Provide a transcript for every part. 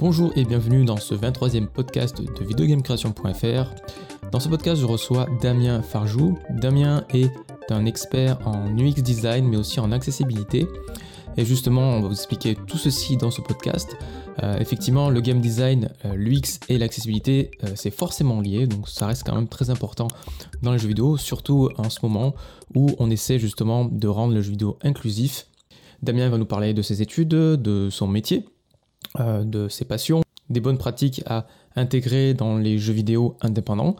Bonjour et bienvenue dans ce 23e podcast de videogamecreation.fr. Dans ce podcast, je reçois Damien Farjou. Damien est un expert en UX design mais aussi en accessibilité. Et justement, on va vous expliquer tout ceci dans ce podcast. Euh, effectivement, le game design, euh, l'UX et l'accessibilité, euh, c'est forcément lié, donc ça reste quand même très important dans les jeux vidéo, surtout en ce moment où on essaie justement de rendre le jeu vidéo inclusif. Damien va nous parler de ses études, de son métier, de ses passions, des bonnes pratiques à intégrer dans les jeux vidéo indépendants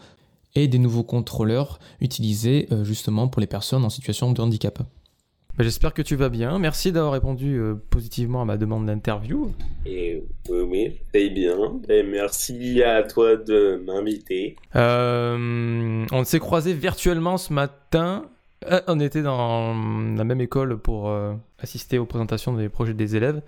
et des nouveaux contrôleurs utilisés justement pour les personnes en situation de handicap. Bah, j'espère que tu vas bien. Merci d'avoir répondu euh, positivement à ma demande d'interview. Et oui, oui, très bien. Et merci à toi de m'inviter. Euh, on s'est croisés virtuellement ce matin. Euh, on était dans la même école pour assister aux présentations des projets des élèves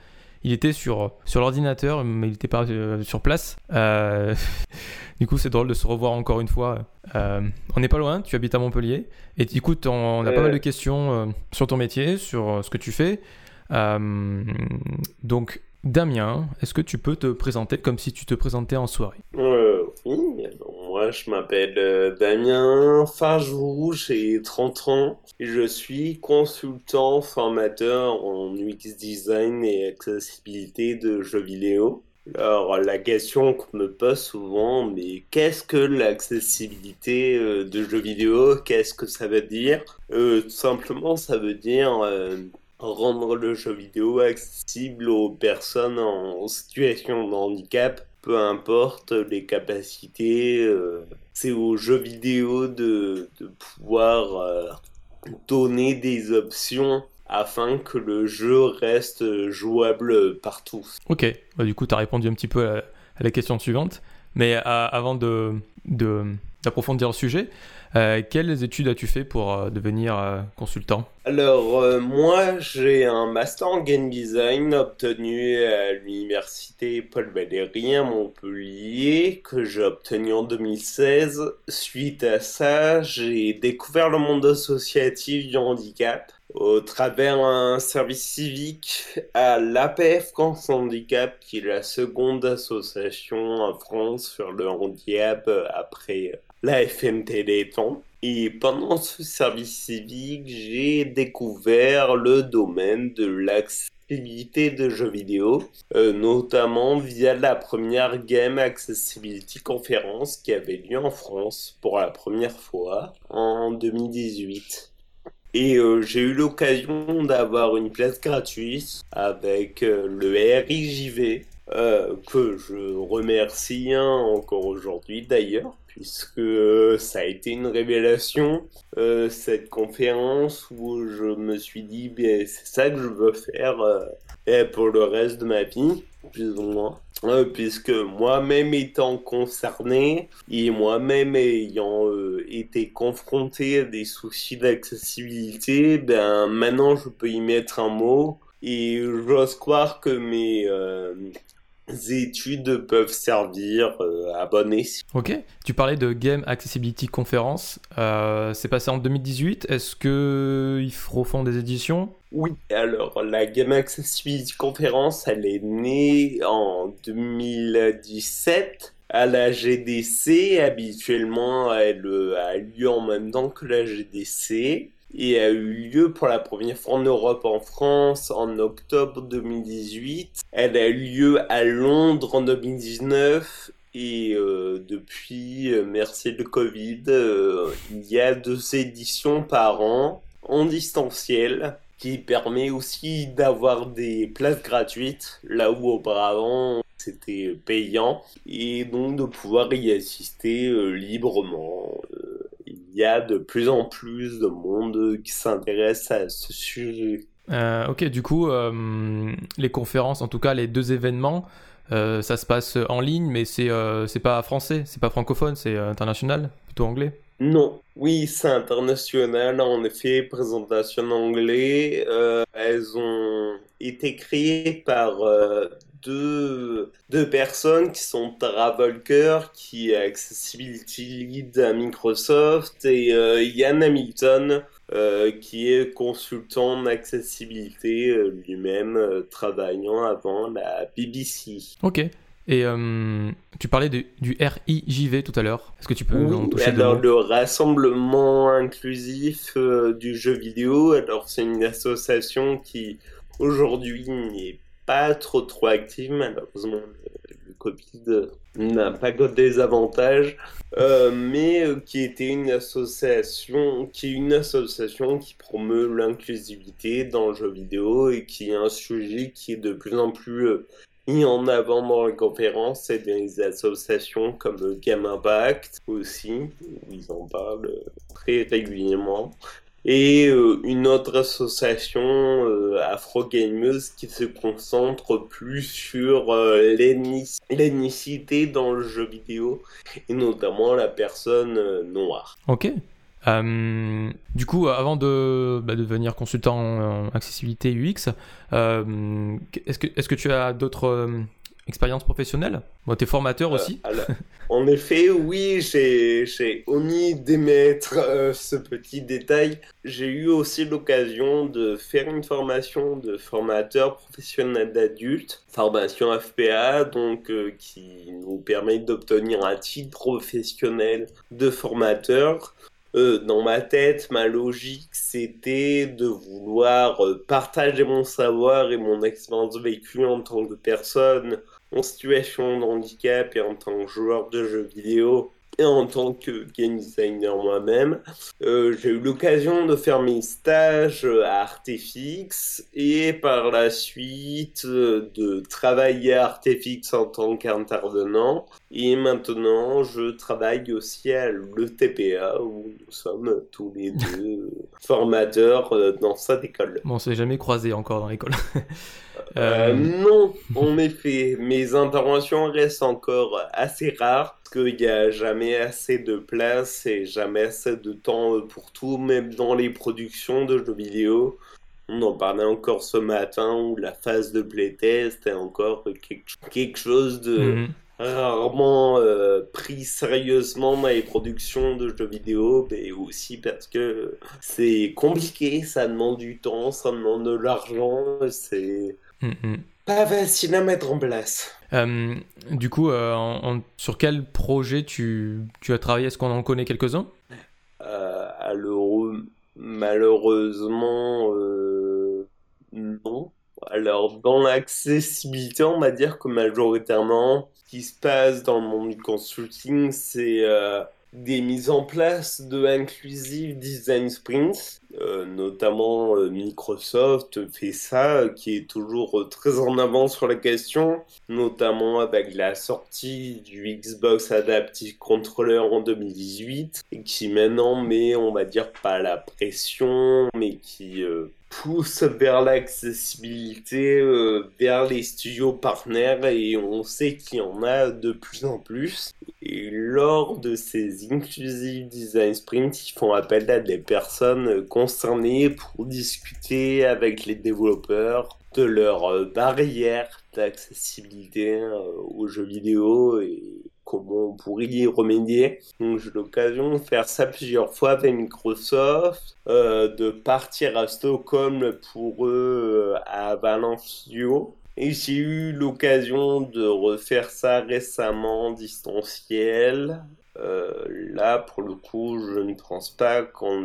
il était sur, sur l'ordinateur, mais il n'était pas euh, sur place. Euh, du coup, c'est drôle de se revoir encore une fois. Euh, on n'est pas loin, tu habites à Montpellier. Et écoute, on, a pas mal de questions sur ton métier, sur ce que tu fais. donc, Damien, est-ce que tu peux te présenter comme si tu te présentais en soirée? Oui, je m'appelle euh, Damien Farjou, j'ai 30 ans. Et je suis consultant formateur en UX design et accessibilité de jeux vidéo. Alors la question qu'on me pose souvent, mais qu'est-ce que l'accessibilité euh, de jeux vidéo? Qu'est-ce que ça veut dire? Euh, Tout simplement, ça veut dire rendre le jeu vidéo accessible aux personnes en situation de handicap peu importe les capacités, euh, c'est aux jeux vidéo de, pouvoir euh, donner des options afin que le jeu reste jouable partout. Ok, bah, du coup tu as répondu un petit peu à, la question suivante, mais euh, avant de, d'approfondir le sujet, euh, quelles études as-tu fait pour euh, devenir euh, consultant? Alors, moi, j'ai un master en game design obtenu à l'université Paul Valéry à Montpellier, que j'ai obtenu en 2016. Suite à ça, j'ai découvert le monde associatif du handicap au travers un service civique à l'APF France Handicap, qui est la seconde association en France sur le handicap après la FM Téléthon. Et pendant ce service civique, j'ai découvert le domaine de l'accessibilité de jeux vidéo, euh, notamment via la première Game Accessibility Conference qui avait lieu en France pour la première fois en 2018. Et euh, j'ai eu l'occasion d'avoir une place gratuite avec euh, le RIJV, que je remercie hein, encore aujourd'hui d'ailleurs puisque euh, ça a été une révélation, euh, cette conférence où je me suis dit, ben, c'est ça que je veux faire euh, pour le reste de ma vie, plus ou moins. puisque moi-même étant concerné et moi-même ayant été confronté à des soucis d'accessibilité, ben maintenant je peux y mettre un mot et j'ose croire que mes études peuvent servir euh, à bon escient. Ok, tu parlais de Game Accessibility Conference, euh, c'est passé en 2018, est-ce qu'ils refont des éditions? Oui, alors la Game Accessibility Conference, elle est née en 2017 à la GDC, habituellement elle a lieu en même temps que la GDC et a eu lieu pour la première fois en Europe, en France, en octobre 2018. Elle a eu lieu à Londres en 2019 et euh, depuis, euh, merci le Covid, euh, il y a deux éditions par an en distanciel qui permet aussi d'avoir des places gratuites là où auparavant c'était payant et donc de pouvoir y assister librement y a de plus en plus de monde qui s'intéresse à ce sujet. Euh, ok, du coup, euh, les conférences, en tout cas les deux événements, euh, ça se passe en ligne, mais c'est c'est pas français, c'est pas francophone, c'est international, plutôt anglais? Non, oui, c'est international. En effet, présentation en anglais. elles ont été créées par deux, deux personnes qui sont Travolker, qui est Accessibility Lead à Microsoft, et euh, Ian Hamilton, euh, qui est consultant en accessibilité euh, lui-même, travaillant avant la BBC. Ok. Et euh, tu parlais du RIJV tout à l'heure. Est-ce que tu peux oui, en toucher alors le rassemblement inclusif euh, du jeu vidéo, alors c'est une association qui aujourd'hui n'est pas trop trop active malheureusement le Covid n'a pas que des avantages, euh, mais euh, qui était une association, qui est une association qui promeut l'inclusivité dans le jeu vidéo et qui est un sujet qui est de plus en plus euh, mis en avant dans les conférences. Et les associations comme Game Impact aussi, où ils en parlent très régulièrement et euh, une autre association euh, afro-gameuse qui se concentre plus sur euh, l'ethnicité dans le jeu vidéo et notamment la personne noire. Ok. du coup, avant de, bah, devenir consultant en accessibilité UX, est-ce que, est que tu as d'autres expérience professionnelle bon, Tu es formateur aussi euh, En effet, oui, j'ai omis d'émettre euh, ce petit détail. J'ai eu aussi l'occasion de faire une formation de formateur professionnel d'adultes, formation FPA, donc euh, qui nous permet d'obtenir un titre professionnel de formateur. dans ma tête, ma logique, c'était de vouloir partager mon savoir et mon expérience vécue en tant que personne en situation de handicap et en tant que joueur de jeux vidéo et en tant que game designer moi-même, euh, j'ai eu l'occasion de faire mes stages à Artefix et par la suite euh, de travailler à Artefix en tant qu'intervenant. Et maintenant, je travaille aussi à l'ETPA où nous sommes tous les deux formateurs euh, dans cette école. Bon, on s'est jamais croisé encore dans l'école. Euh, non, en effet, mes interventions restent encore assez rares parce qu'il n'y a jamais assez de place et jamais assez de temps pour tout, même dans les productions de jeux vidéo. On en parlait encore ce matin où la phase de playtest est encore quelque, chose de mhm. rarement euh, pris sérieusement dans les productions de jeux vidéo, mais aussi parce que c'est compliqué, ça demande du temps, ça demande de l'argent, c'est Pas facile à mettre en place. Euh, du coup, euh, sur quel projet tu, tu as travaillé? Est-ce qu'on en connaît quelques-uns? Euh, Alors, malheureusement, non. Alors, dans l'accessibilité, on va dire que majoritairement, ce qui se passe dans le monde du consulting, c'est des mises en place de Inclusive Design Sprints, euh, notamment euh, Microsoft fait ça, qui est toujours très en avant sur la question, notamment avec la sortie du Xbox Adaptive Controller en 2018, et qui maintenant met, on va dire, pas la pression, mais qui euh, pousse vers l'accessibilité, euh, vers les studios partenaires et on sait qu'il y en a de plus en plus. Et lors de ces Inclusive Design Sprints, ils font appel à des personnes concernées pour discuter avec les développeurs de leurs barrières d'accessibilité euh, aux jeux vidéo et comment on pourrait y remédier. Donc j'ai l'occasion de faire ça plusieurs fois avec Microsoft, euh, de partir à Stockholm pour eux euh, à Valencio. Et j'ai eu l'occasion de refaire ça récemment en distanciel. Euh, là, pour le coup, je ne pense pas qu'on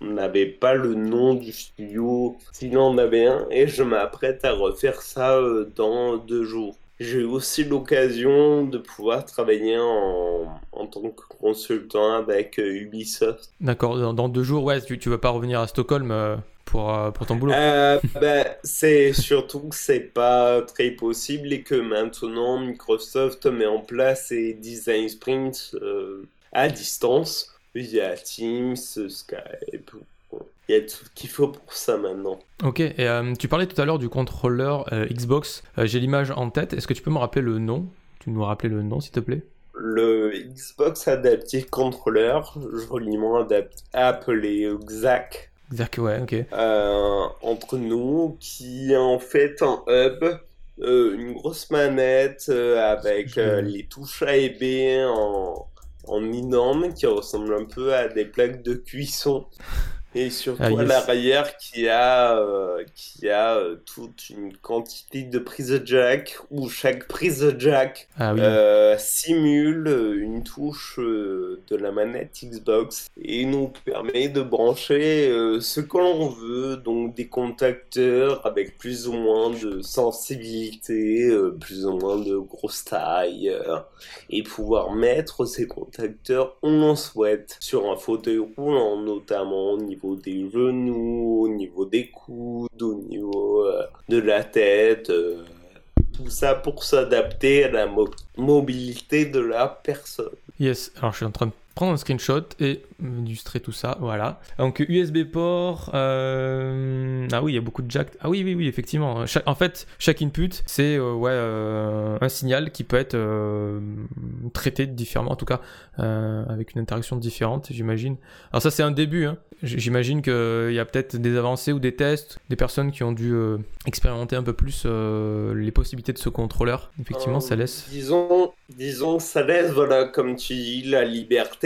n'avait pas le nom du studio, sinon on avait un, et je m'apprête à refaire ça dans deux jours. J'ai eu aussi l'occasion de pouvoir travailler en, en, tant que consultant avec euh, Ubisoft. D'accord, dans, deux jours, ouais, tu ne vas pas revenir à Stockholm euh, pour, euh, pour ton boulot bah, C'est surtout que c'est pas très possible et que maintenant Microsoft met en place ses design sprints à distance via Teams, Skype il y a tout qu'il faut pour ça maintenant. Ok, et euh, tu parlais tout à l'heure du contrôleur euh, Xbox. Euh, j'ai l'image en tête. Est-ce que tu peux me rappeler le nom? Tu nous rappeler le nom, s'il te plaît? Le Xbox Adaptive Controller, joliment appelé XAC. XAC, ouais, ok. entre nous, qui est en fait un hub, une grosse manette avec les touches A et B en, en énorme, qui ressemble un peu à des plaques de cuisson. Et surtout à l'arrière qui a, qui a toute une quantité de prises jack où chaque prise jack ah simule une touche de la manette Xbox et nous permet de brancher ce que l'on veut, donc des contacteurs avec plus ou moins de sensibilité, plus ou moins de grosse taille et pouvoir mettre ces contacteurs où l'on souhaite sur un fauteuil roulant, notamment au niveau des genoux, au niveau des coudes, au niveau euh, de la tête. Euh, tout ça pour s'adapter à la mobilité de la personne. Yes, alors je suis en train de prendre un screenshot et illustrer tout ça, voilà. Donc USB port, euh, ah oui, il y a beaucoup de jack. Ah oui, oui, oui, effectivement. En fait, chaque input, c'est euh, ouais euh, un signal qui peut être traité différemment, en tout cas avec une interaction différente, j'imagine. Alors ça, c'est un début. Hein. J'imagine qu'il y a peut-être des avancées ou des tests, des personnes qui ont dû expérimenter un peu plus les possibilités de ce contrôleur. Effectivement, ça laisse. Disons, disons, ça laisse, voilà, comme tu dis, la liberté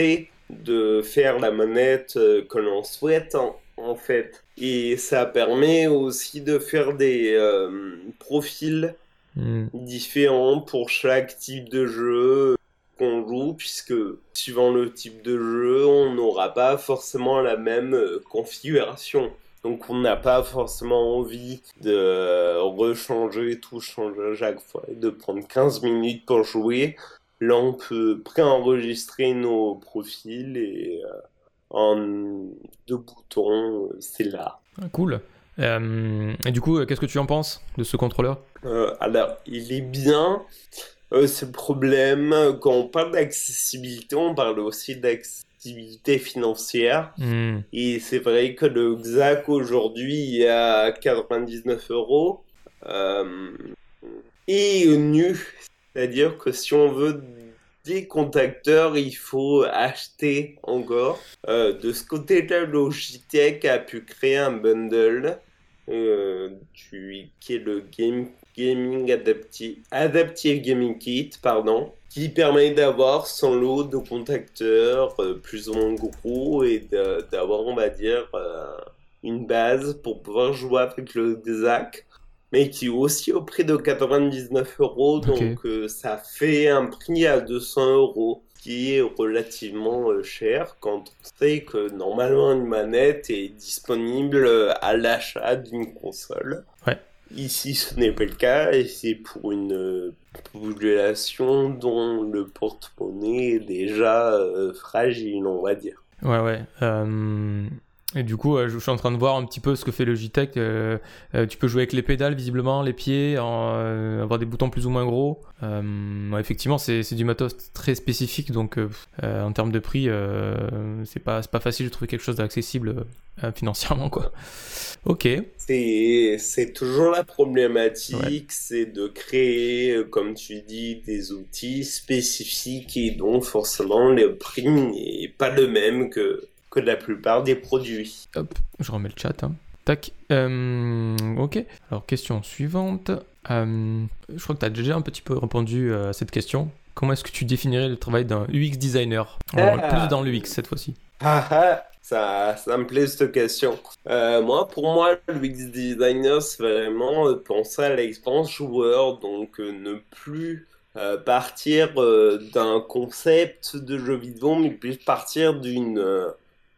de faire la manette euh, que l'on souhaite en, fait. Et ça permet aussi de faire des euh, profils hmm. différents pour chaque type de jeu qu'on joue, puisque suivant le type de jeu, on n'aura pas forcément la même euh, configuration. Donc on n'a pas forcément envie de rechanger tout, changer à chaque fois, et de prendre 15 minutes pour jouer. Là, on peut préenregistrer nos profils et euh, en deux boutons, c'est là. Ah, cool. Euh, et du coup, qu'est-ce que tu en penses de ce contrôleur? Euh, Alors, il est bien. ce problème, quand on parle d'accessibilité, on parle aussi d'accessibilité financière. Hmm. Et c'est vrai que le XAC aujourd'hui est à 99 euros. et nu, c'est-à-dire que si on veut des contacteurs, il faut acheter encore. Euh, de ce côté-là, Logitech a pu créer un bundle euh, qui est le Game, Gaming Adaptive, Adaptive Gaming Kit, pardon, qui permet d'avoir son lot de contacteurs euh, plus ou moins gros et d'avoir, on va dire, une base pour pouvoir jouer avec le ZAC mais qui est aussi au prix de 99 euros. Donc euh, ça fait un prix à 200 euros qui est relativement euh, cher quand on sait que normalement une manette est disponible à l'achat d'une console. Ouais. Ici, ce n'est pas le cas et c'est pour une euh, population dont le porte-monnaie est déjà fragile, on va dire. Ouais, ouais. Et du coup, je suis en train de voir un petit peu ce que fait le JTEC. Euh, euh, tu peux jouer avec les pédales, visiblement, les pieds, euh, avoir des boutons plus ou moins gros. effectivement, c'est du matos très spécifique, donc en termes de prix, c'est pas, pas facile de trouver quelque chose d'accessible financièrement, quoi. Ok. C'est toujours la problématique, c'est de créer, comme tu dis, des outils spécifiques et dont forcément le prix n'est pas le même que la plupart des produits. Hop, je remets le chat. Hein. Tac. Euh, ok. Alors, question suivante. Euh, je crois que tu as déjà un petit peu répondu à cette question. Comment est-ce que tu définirais le travail d'un UX designer? Ah. Plus dans l'UX cette fois-ci. Ah, ah, ça, ça me plaît cette question. Euh, moi, pour moi, l'UX designer, c'est vraiment penser à l'expérience joueur, donc ne plus partir d'un concept de jeu vidéo, mais plus partir d'une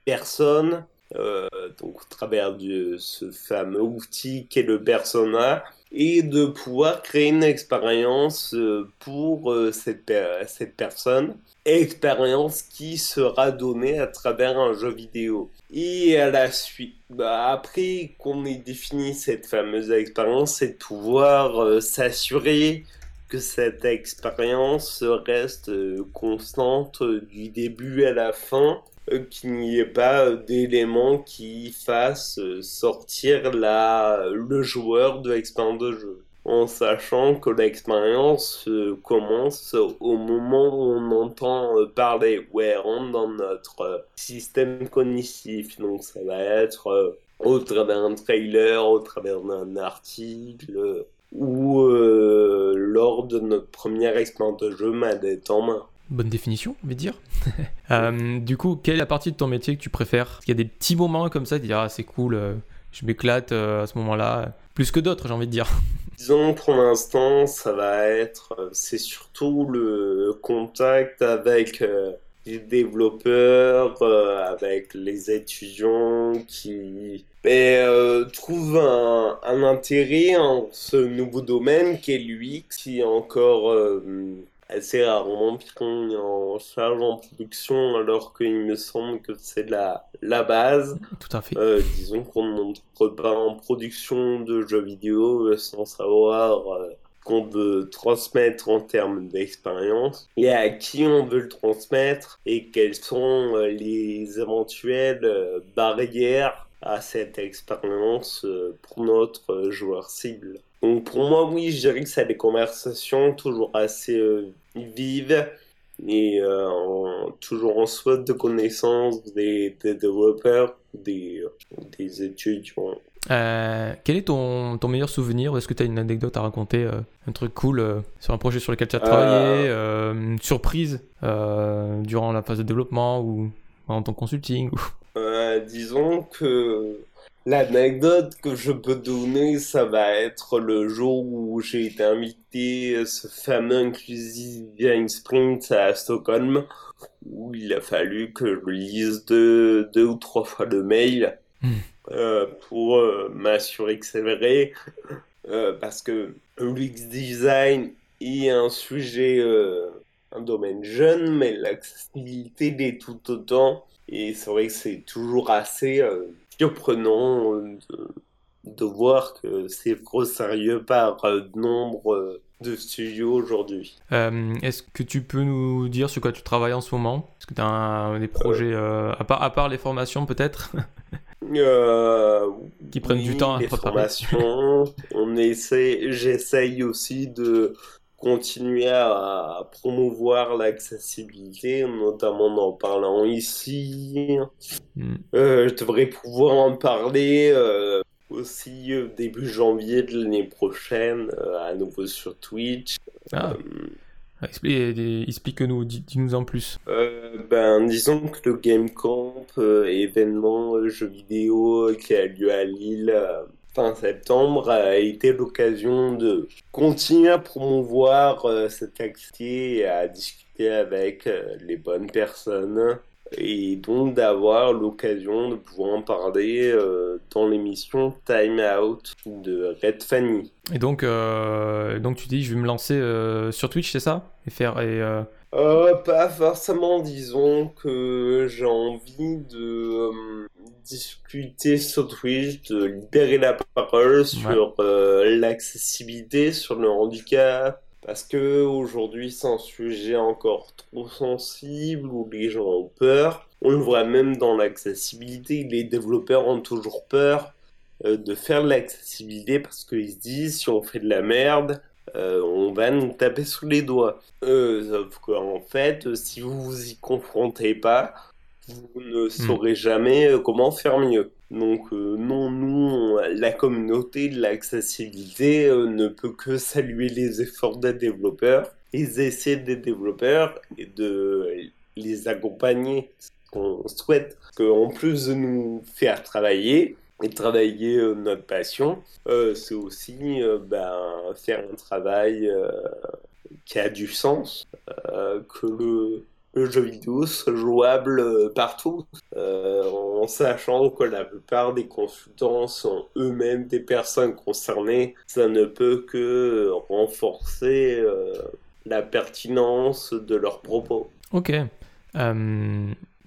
personne, euh, donc au travers de ce fameux outil qu'est le persona, et de pouvoir créer une expérience euh, pour euh, cette, cette personne, expérience qui sera donnée à travers un jeu vidéo. Et à la suite, bah, après qu'on ait défini cette fameuse expérience, c'est de pouvoir s'assurer que cette expérience reste constante du début à la fin qu'il n'y ait pas d'éléments qui fassent sortir la, le joueur de l'expérience de jeu. En sachant que l'expérience euh, commence au moment où on entend euh, parler, où elle rentre dans notre système cognitif. Donc ça va être au travers d'un trailer, au travers d'un article, ou lors de notre première expérience de jeu manette en main. Bonne définition, on va dire. Euh, du coup, quelle est la partie de ton métier que tu préfères? Il y a des petits moments comme ça, tu dis ah c'est cool, euh, je m'éclate à ce moment-là, plus que d'autres, j'ai envie de dire. Disons pour l'instant, ça va être, c'est surtout le contact avec les développeurs, avec les étudiants qui mais, euh, trouve un, un, intérêt en ce nouveau domaine qui est l'UX, qui est encore euh, assez rarement pris en charge en production, alors qu'il me semble que c'est la, la base. Tout à fait. Euh, disons qu'on ne montre pas en production de jeux vidéo sans savoir qu'on veut transmettre en termes d'expérience et à qui on veut le transmettre et quelles sont les éventuelles barrières à cette expérience euh, pour notre joueur cible. Donc pour moi, oui, je dirais que c'est des conversations toujours assez euh, vives et euh, toujours en souhait de connaissance des, développeurs, des, des étudiants. quel est ton, ton meilleur souvenir Est-ce que tu as une anecdote à raconter Un truc cool sur un projet sur lequel tu as travaillé Une surprise durant la phase de développement ou en ton consulting euh, disons que l'anecdote que je peux donner, ça va être le jour où j'ai été invité à ce fameux Inclusive Design Sprint à Stockholm, où il a fallu que je lise deux, deux ou trois fois le mail hmm. euh, pour euh, m'assurer que c'est vrai, parce que l'UX design est un sujet, un domaine jeune, mais l'accessibilité l'est tout autant. Et c'est vrai que c'est toujours assez euh, surprenant euh, de, voir que c'est gros sérieux par euh, nombre de studios aujourd'hui. Est-ce que tu peux nous dire sur quoi tu travailles en ce moment? Est-ce que tu as des projets, à, part, à part les formations peut-être? Qui prennent du temps à les formations, on essaie, j'essaye aussi de continuer à promouvoir l'accessibilité, notamment en parlant ici. Hmm. Euh, je devrais pouvoir en parler euh, aussi euh, début janvier de l'année prochaine, à nouveau sur Twitch. Ah. Explique-nous, dis-nous en plus. ben, disons que le Game Camp, événement jeu vidéo qui a lieu à Lille, fin septembre a été l'occasion de continuer à promouvoir euh, cette activité et à discuter avec euh, les bonnes personnes et donc d'avoir l'occasion de pouvoir en parler euh, dans l'émission Time Out de Red Fanny. Et donc, donc tu dis je vais me lancer sur Twitch, c'est ça? Et faire et pas forcément, disons que j'ai envie de discuter sur Twitch, de libérer la parole sur euh, l'accessibilité, sur le handicap, parce que aujourd'hui c'est un sujet encore trop sensible où les gens ont peur. On le voit même dans l'accessibilité, les développeurs ont toujours peur euh, de faire de l'accessibilité parce qu'ils se disent si on fait de la merde, euh, on va nous taper sous les doigts. sauf qu'en fait, si vous vous y confrontez pas, vous ne hmm. saurez jamais euh, comment faire mieux. Donc euh, non, nous, la communauté de l'accessibilité euh, ne peut que saluer les efforts des développeurs, les essais des développeurs et de les accompagner. Ce qu'on souhaite, qu'en plus de nous faire travailler, et travailler notre passion, c'est aussi ben, faire un travail qui a du sens, que le le jeu vidéo soit jouable euh, partout, euh, en sachant que la plupart des consultants sont eux-mêmes des personnes concernées. Ça ne peut que renforcer euh, la pertinence de leurs propos. Ok.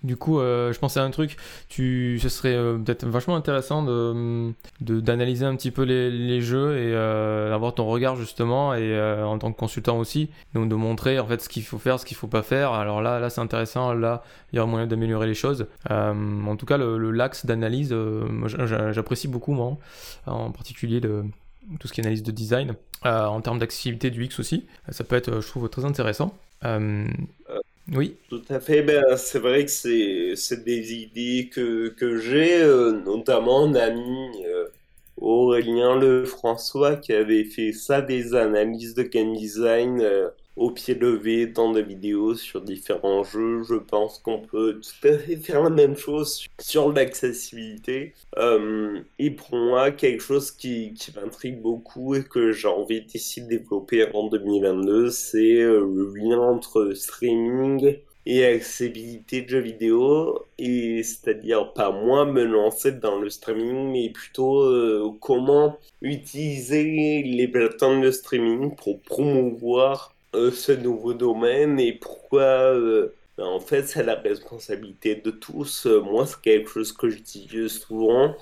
Du coup, euh, je pensais à un truc, tu, ce serait euh, peut-être vachement intéressant de, d'analyser un petit peu les, les jeux et euh, d'avoir ton regard justement, et en tant que consultant aussi, donc de montrer en fait ce qu'il faut faire, ce qu'il faut pas faire. Alors là, là c'est intéressant, là il y aura moyen d'améliorer les choses. en tout cas, le, l'axe d'analyse, j'apprécie beaucoup moi, en particulier le, tout ce qui est analyse de design. en termes d'accessibilité du X aussi, ça peut être, je trouve, très intéressant. Oui. Tout à fait. Ben, c'est vrai que c'est, des idées que, que j'ai, euh, notamment un ami euh, Aurélien Lefrançois qui avait fait ça, des analyses de game design euh, au pied levé dans des vidéos sur différents jeux. Je pense qu'on peut tout à fait faire la même chose sur l'accessibilité. Euh, et pour moi, quelque chose qui, qui m'intrigue beaucoup et que j'ai envie d'ici de développer en 2022, c'est euh, le lien entre streaming et accessibilité de jeux vidéo, et c'est-à-dire pas moi me lancer dans le streaming, mais plutôt euh, comment utiliser les plateformes de streaming pour promouvoir ce nouveau domaine et pourquoi euh, ben, en fait c'est la responsabilité de tous. moi c'est quelque chose que je dis souvent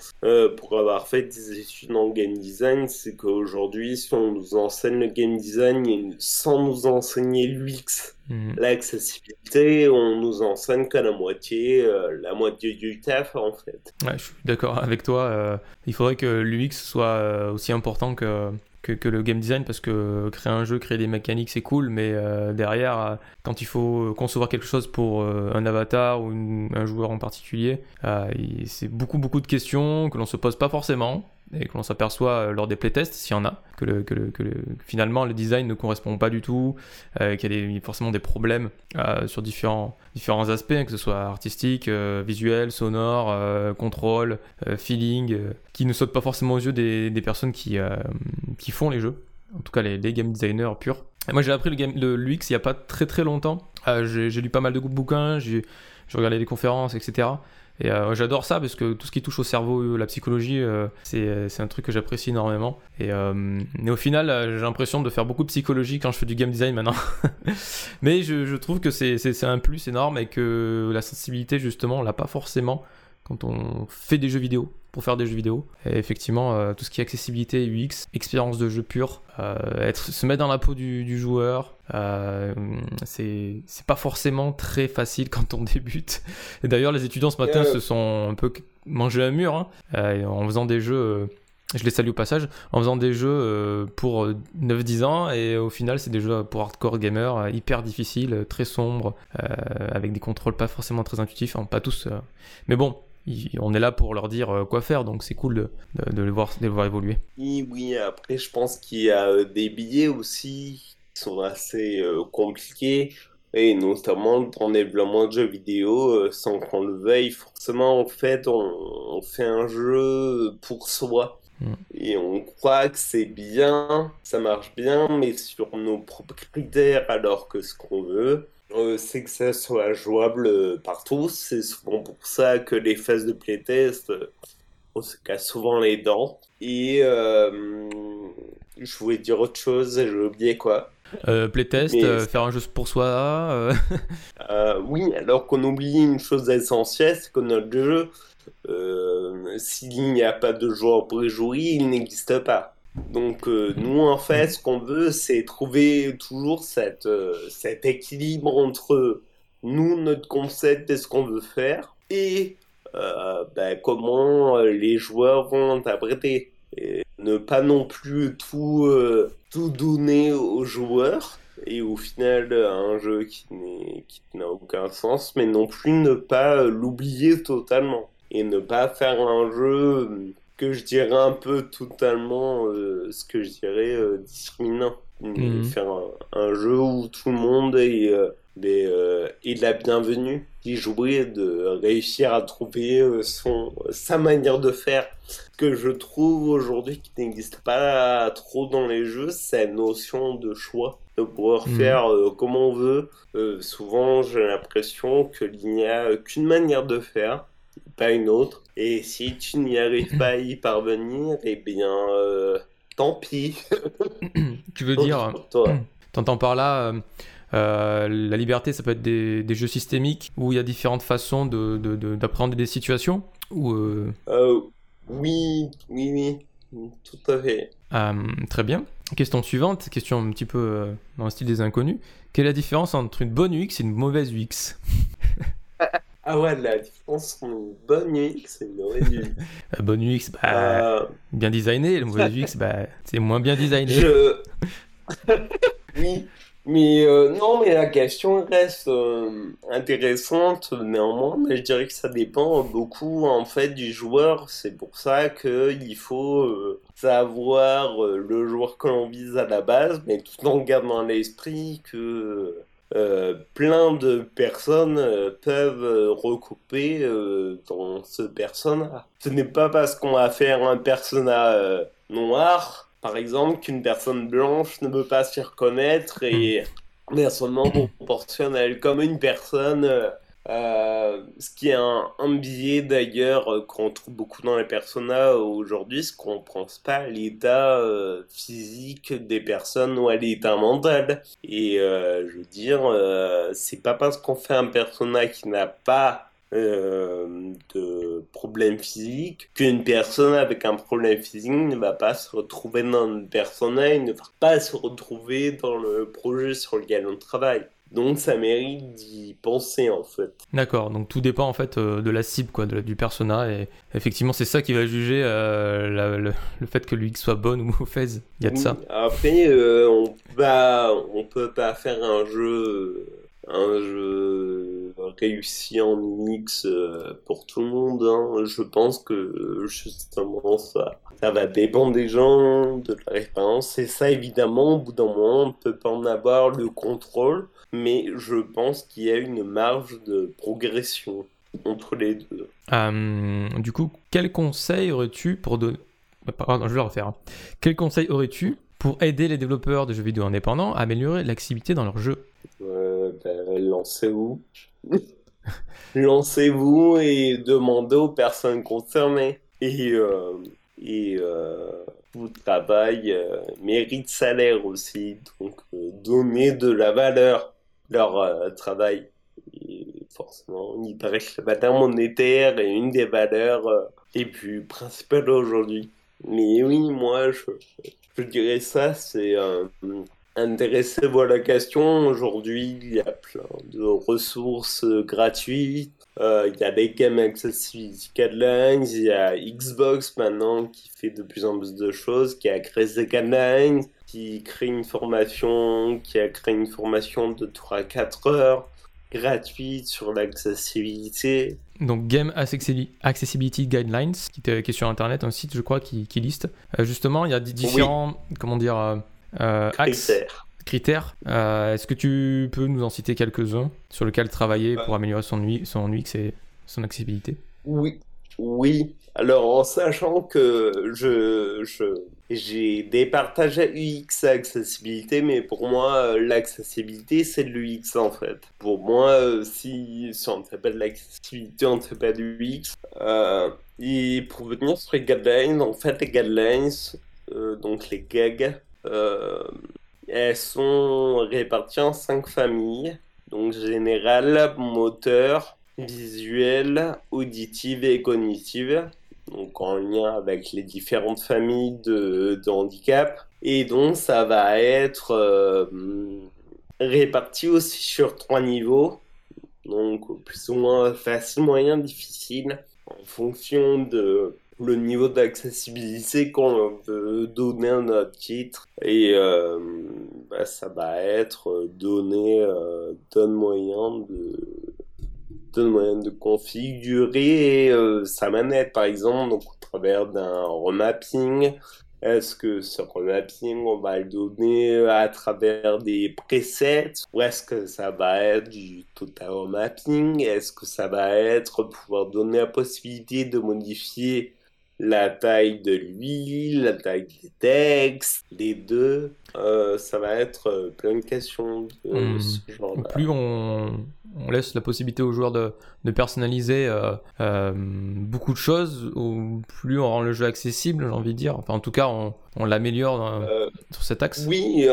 pour avoir fait des études en game design, c'est qu'aujourd'hui si on nous enseigne le game design sans nous enseigner l'UX, Mhm. L'accessibilité, on nous enseigne qu'à la moitié, euh, la moitié du taf en fait. Ouais, je suis d'accord avec toi. Euh, il faudrait que l'UX soit euh, aussi important que, que, le game design parce que créer un jeu, créer des mécaniques, c'est cool, mais derrière, quand il faut concevoir quelque chose pour un avatar ou un joueur en particulier, c'est beaucoup beaucoup de questions que l'on se pose pas forcément et que l'on s'aperçoit euh, lors des playtests, s'il y en a, que, le, que, le, que finalement le design ne correspond pas du tout, euh, qu'il y a forcément des problèmes euh, sur différents, différents aspects, hein, que ce soit artistique, visuel, sonore, contrôle, feeling, qui ne sautent pas forcément aux yeux des, personnes qui, qui font les jeux, en tout cas les, game designers purs. moi j'ai appris le, game, le l'UX il n'y a pas très très longtemps, j'ai, j'ai lu pas mal de bouquins, j'ai, j'ai regardé des conférences, etc. Et euh, j'adore ça parce que tout ce qui touche au cerveau, la psychologie, euh, c'est un truc que j'apprécie énormément. Et, euh, au final, j'ai l'impression de faire beaucoup de psychologie quand je fais du game design maintenant. Mais je, je trouve que c'est un plus énorme et que la sensibilité, justement, on l'a pas forcément quand on fait des jeux vidéo pour faire des jeux vidéo. Et effectivement, euh, tout ce qui est accessibilité, UX, expérience de jeu pure, euh, être, se mettre dans la peau du, joueur, euh, c'est pas forcément très facile quand on débute. Et d'ailleurs, les étudiants ce matin se sont un peu mangés un mur hein, en faisant des jeux. je les salue au passage, en faisant des jeux pour 9-10 ans, et au final, c'est des jeux pour hardcore gamers hyper difficiles, très sombres, avec des contrôles pas forcément très intuitifs, hein, pas tous. mais bon, on est là pour leur dire euh, quoi faire, donc c'est cool de, les voir, voir évoluer. Oui, oui, après je pense qu'il y a euh, des billets aussi qui sont assez euh, compliqués, et notamment dans le développement de jeux vidéo, sans qu'on le veuille, forcément en fait on, fait un jeu pour soi. Hmm. Et on croit que c'est bien, ça marche bien, mais sur nos propres critères alors que ce qu'on veut, euh, c'est que ça soit jouable euh, par tous. C'est souvent pour ça que les phases de playtest, euh, on se casse souvent les dents. Et je voulais dire autre chose j'ai oublié quoi. playtest, faire un jeu pour soi. oui, alors qu'on oublie une chose essentielle, c'est que notre jeu, s'il n'y a pas de joueur pour jouer, il n'existe pas. Donc euh, nous en fait ce qu'on veut c'est trouver toujours euh, cet équilibre entre nous, notre concept et ce qu'on veut faire et euh, ben, comment les joueurs vont interpréter. Et ne pas non plus tout, tout donner aux joueurs et au final un jeu qui n'a aucun sens mais non plus ne pas l'oublier totalement et ne pas faire un jeu que je dirais un peu totalement euh, ce que je dirais euh, discriminant. Mhm. Faire un, jeu où tout le monde est, euh, est, la bienvenue, qui jouer, de réussir à trouver son, sa manière de faire. Ce que je trouve aujourd'hui qui n'existe pas trop dans les jeux, c'est la notion de choix de pouvoir mhm. faire comme on veut. souvent, j'ai l'impression qu'il n'y a qu'une manière de faire pas une autre. Et si tu n'y arrives pas à y parvenir, eh bien, euh, tant pis. tu veux dire, t'entends par là, euh, euh, la liberté, ça peut être des, des, jeux systémiques où il y a différentes façons d'apprendre de, de, des situations ou Oui, oui, oui, tout à fait. très bien. Question suivante, question un petit peu dans le style des inconnus. Quelle est la différence entre une bonne UX et une mauvaise UX Ah ouais, la différence entre une bonne UX et une mauvaise UX. Bonne UX, bah, euh, bien designé, la mauvaise UX, bah, c'est moins bien designé. Je... oui, Mais euh, non, mais la question reste euh, intéressante néanmoins, mais je dirais que ça dépend beaucoup en fait du joueur. C'est pour ça qu'il faut euh, savoir le joueur que l'on vise à la base, mais tout en gardant à l'esprit que plein de personnes peuvent recouper dans ce personnage. Ce n'est pas parce qu'on va faire un personnage noir par exemple, qu'une personne blanche ne peut pas s'y reconnaître et inversement proportionnel, comme une personne, euh, euh, ce qui est un, biais d'ailleurs euh, qu'on trouve beaucoup dans les personnages aujourd'hui, ce qu'on ne pense pas à l'état physique des personnes ou à l'état mental. Et je veux dire, c'est pas parce qu'on fait un personnage qui n'a pas euh, de problèmes physiques qu'une personne avec un problème physique ne va pas se retrouver dans le personnage, ne va pas se retrouver dans le projet sur lequel on travaille. Donc ça mérite d'y penser en fait. D'accord, donc tout dépend en fait euh, de la cible quoi, du personnage et effectivement c'est ça qui va juger euh, le, fait que l'UX soit bonne ou mauvaise. Il y a de ça. Après on va, on peut pas faire un jeu un jeu réussi en UX euh, pour tout le monde. Hein. Je pense que justement ça, ça va dépendre des gens, de leur expérience. Et ça, évidemment, au bout d'un moment, on ne peut pas en avoir le contrôle. Mais je pense qu'il y a une marge de progression entre les deux. Euh, du coup, quel conseil aurais-tu pour donner... Pardon, je vais le refaire. Hein. Quel conseil aurais-tu pour aider les développeurs de jeux vidéo indépendants à améliorer l'accessibilité dans leurs jeux euh, ben, Lancez-vous. Lancez-vous et demandez aux personnes concernées. Et, euh, et euh, tout travail euh, mérite salaire aussi. Donc, euh, donnez de la valeur leur travail. Et forcément, il paraît que la valeur monétaire est une des valeurs les plus principales aujourd'hui. Mais oui, moi, je, je dirais ça, c'est intéressez-vous à la question. Aujourd'hui, il y a plein de ressources gratuites. Euh, il y a les Game Accessibility Guidelines, il y a Xbox maintenant qui fait de plus en plus de choses, qui a créé des guidelines, qui crée une formation, qui a créé une formation de 3 à 4 heures gratuite sur l'accessibilité. Donc Game Accessibility Guidelines, qui, est sur Internet, un site je crois qui, liste. Euh, justement, il y a différents, comment dire, euh, euh critères. critères. Euh, est-ce que tu peux nous en citer quelques-uns sur lesquels travailler pour améliorer son, son UX et son accessibilité? Oui, oui. Alors en sachant que je, j'ai départagé UX accessibilité, mais pour moi, euh, l'accessibilité, c'est de l'UX en fait. Pour moi, euh, si, on ne fait pas de l'accessibilité, on ne fait pas de l'UX. Euh, et pour venir sur les guidelines, en fait, les guidelines, donc les gags, elles sont réparties en cinq familles. Donc général, moteur, visuel, auditive et cognitive donc en lien avec les différentes familles de, handicap. Et donc ça va être euh, réparti aussi sur trois niveaux, donc plus ou moins facile, moyen, difficile, en fonction de le niveau d'accessibilité qu'on veut donner à notre titre. Et euh, bah, ça va être donner, euh, donne moyen de de moyen de configurer euh, sa manette, par exemple, donc au travers d'un remapping. Est-ce que ce remapping, on va le donner à travers des presets? Ou est-ce que ça va être du total remapping? Est-ce que ça va être pouvoir donner la possibilité de modifier la taille de l'huile, la taille des textes, les deux euh, Ça va être euh, plein de questions de hmm. ce. Plus on, on laisse la possibilité aux joueurs de, personnaliser euh, euh, beaucoup de choses, ou plus on rend le jeu accessible, j'ai envie de dire. Enfin, en tout cas, on, l'améliore sur cet axe. Oui,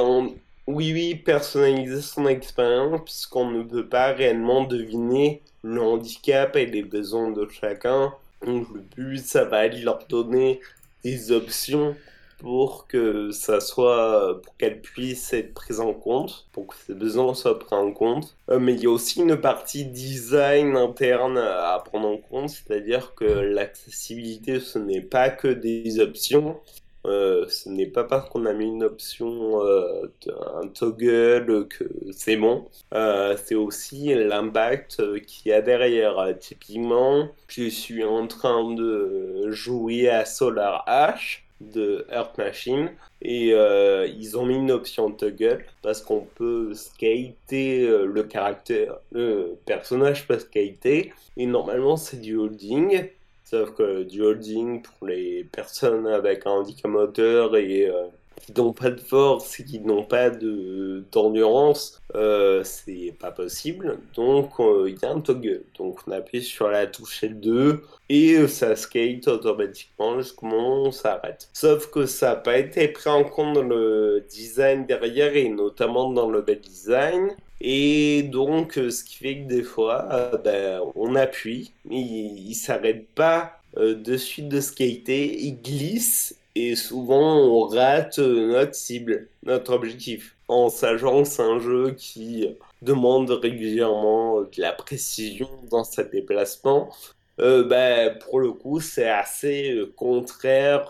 oui, oui, personnaliser son expérience, puisqu'on ne peut pas réellement deviner le handicap et les besoins de chacun. Donc, le but, ça va de leur donner des options pour que ça soit, pour qu'elle puisse être prise en compte, pour que ses besoins soient pris en compte. Euh, mais il y a aussi une partie design interne à prendre en compte, c'est-à-dire que l'accessibilité, ce n'est pas que des options. Euh, ce n'est pas parce qu'on a mis une option, euh, un toggle que c'est bon. Euh, c'est aussi l'impact qu'il y a derrière. Typiquement, je suis en train de jouer à Solar H de Earth Machine et ils ont mis une option toggle parce qu'on peut skater le caractère, le personnage peut skater et normalement c'est du holding Sauf que du holding pour les personnes avec un handicap moteur et euh, qui n'ont pas de force et qui n'ont pas de d'endurance, euh, c'est pas possible. Donc euh, il y a un toggle. Donc on appuie sur la touche L2 et ça skate automatiquement jusqu'au moment où on s'arrête. Sauf que ça n'a pas été pris en compte dans le design derrière et notamment dans le bel design. Et donc, euh, ce qui fait que des fois, euh, ben, on appuie, mais il, s'arrête pas euh, de suite de skater, il glisse, et souvent on rate notre cible, notre objectif. En sachant que c'est un jeu qui demande régulièrement de la précision dans sa déplacement, ben, pour le coup, c'est assez contraire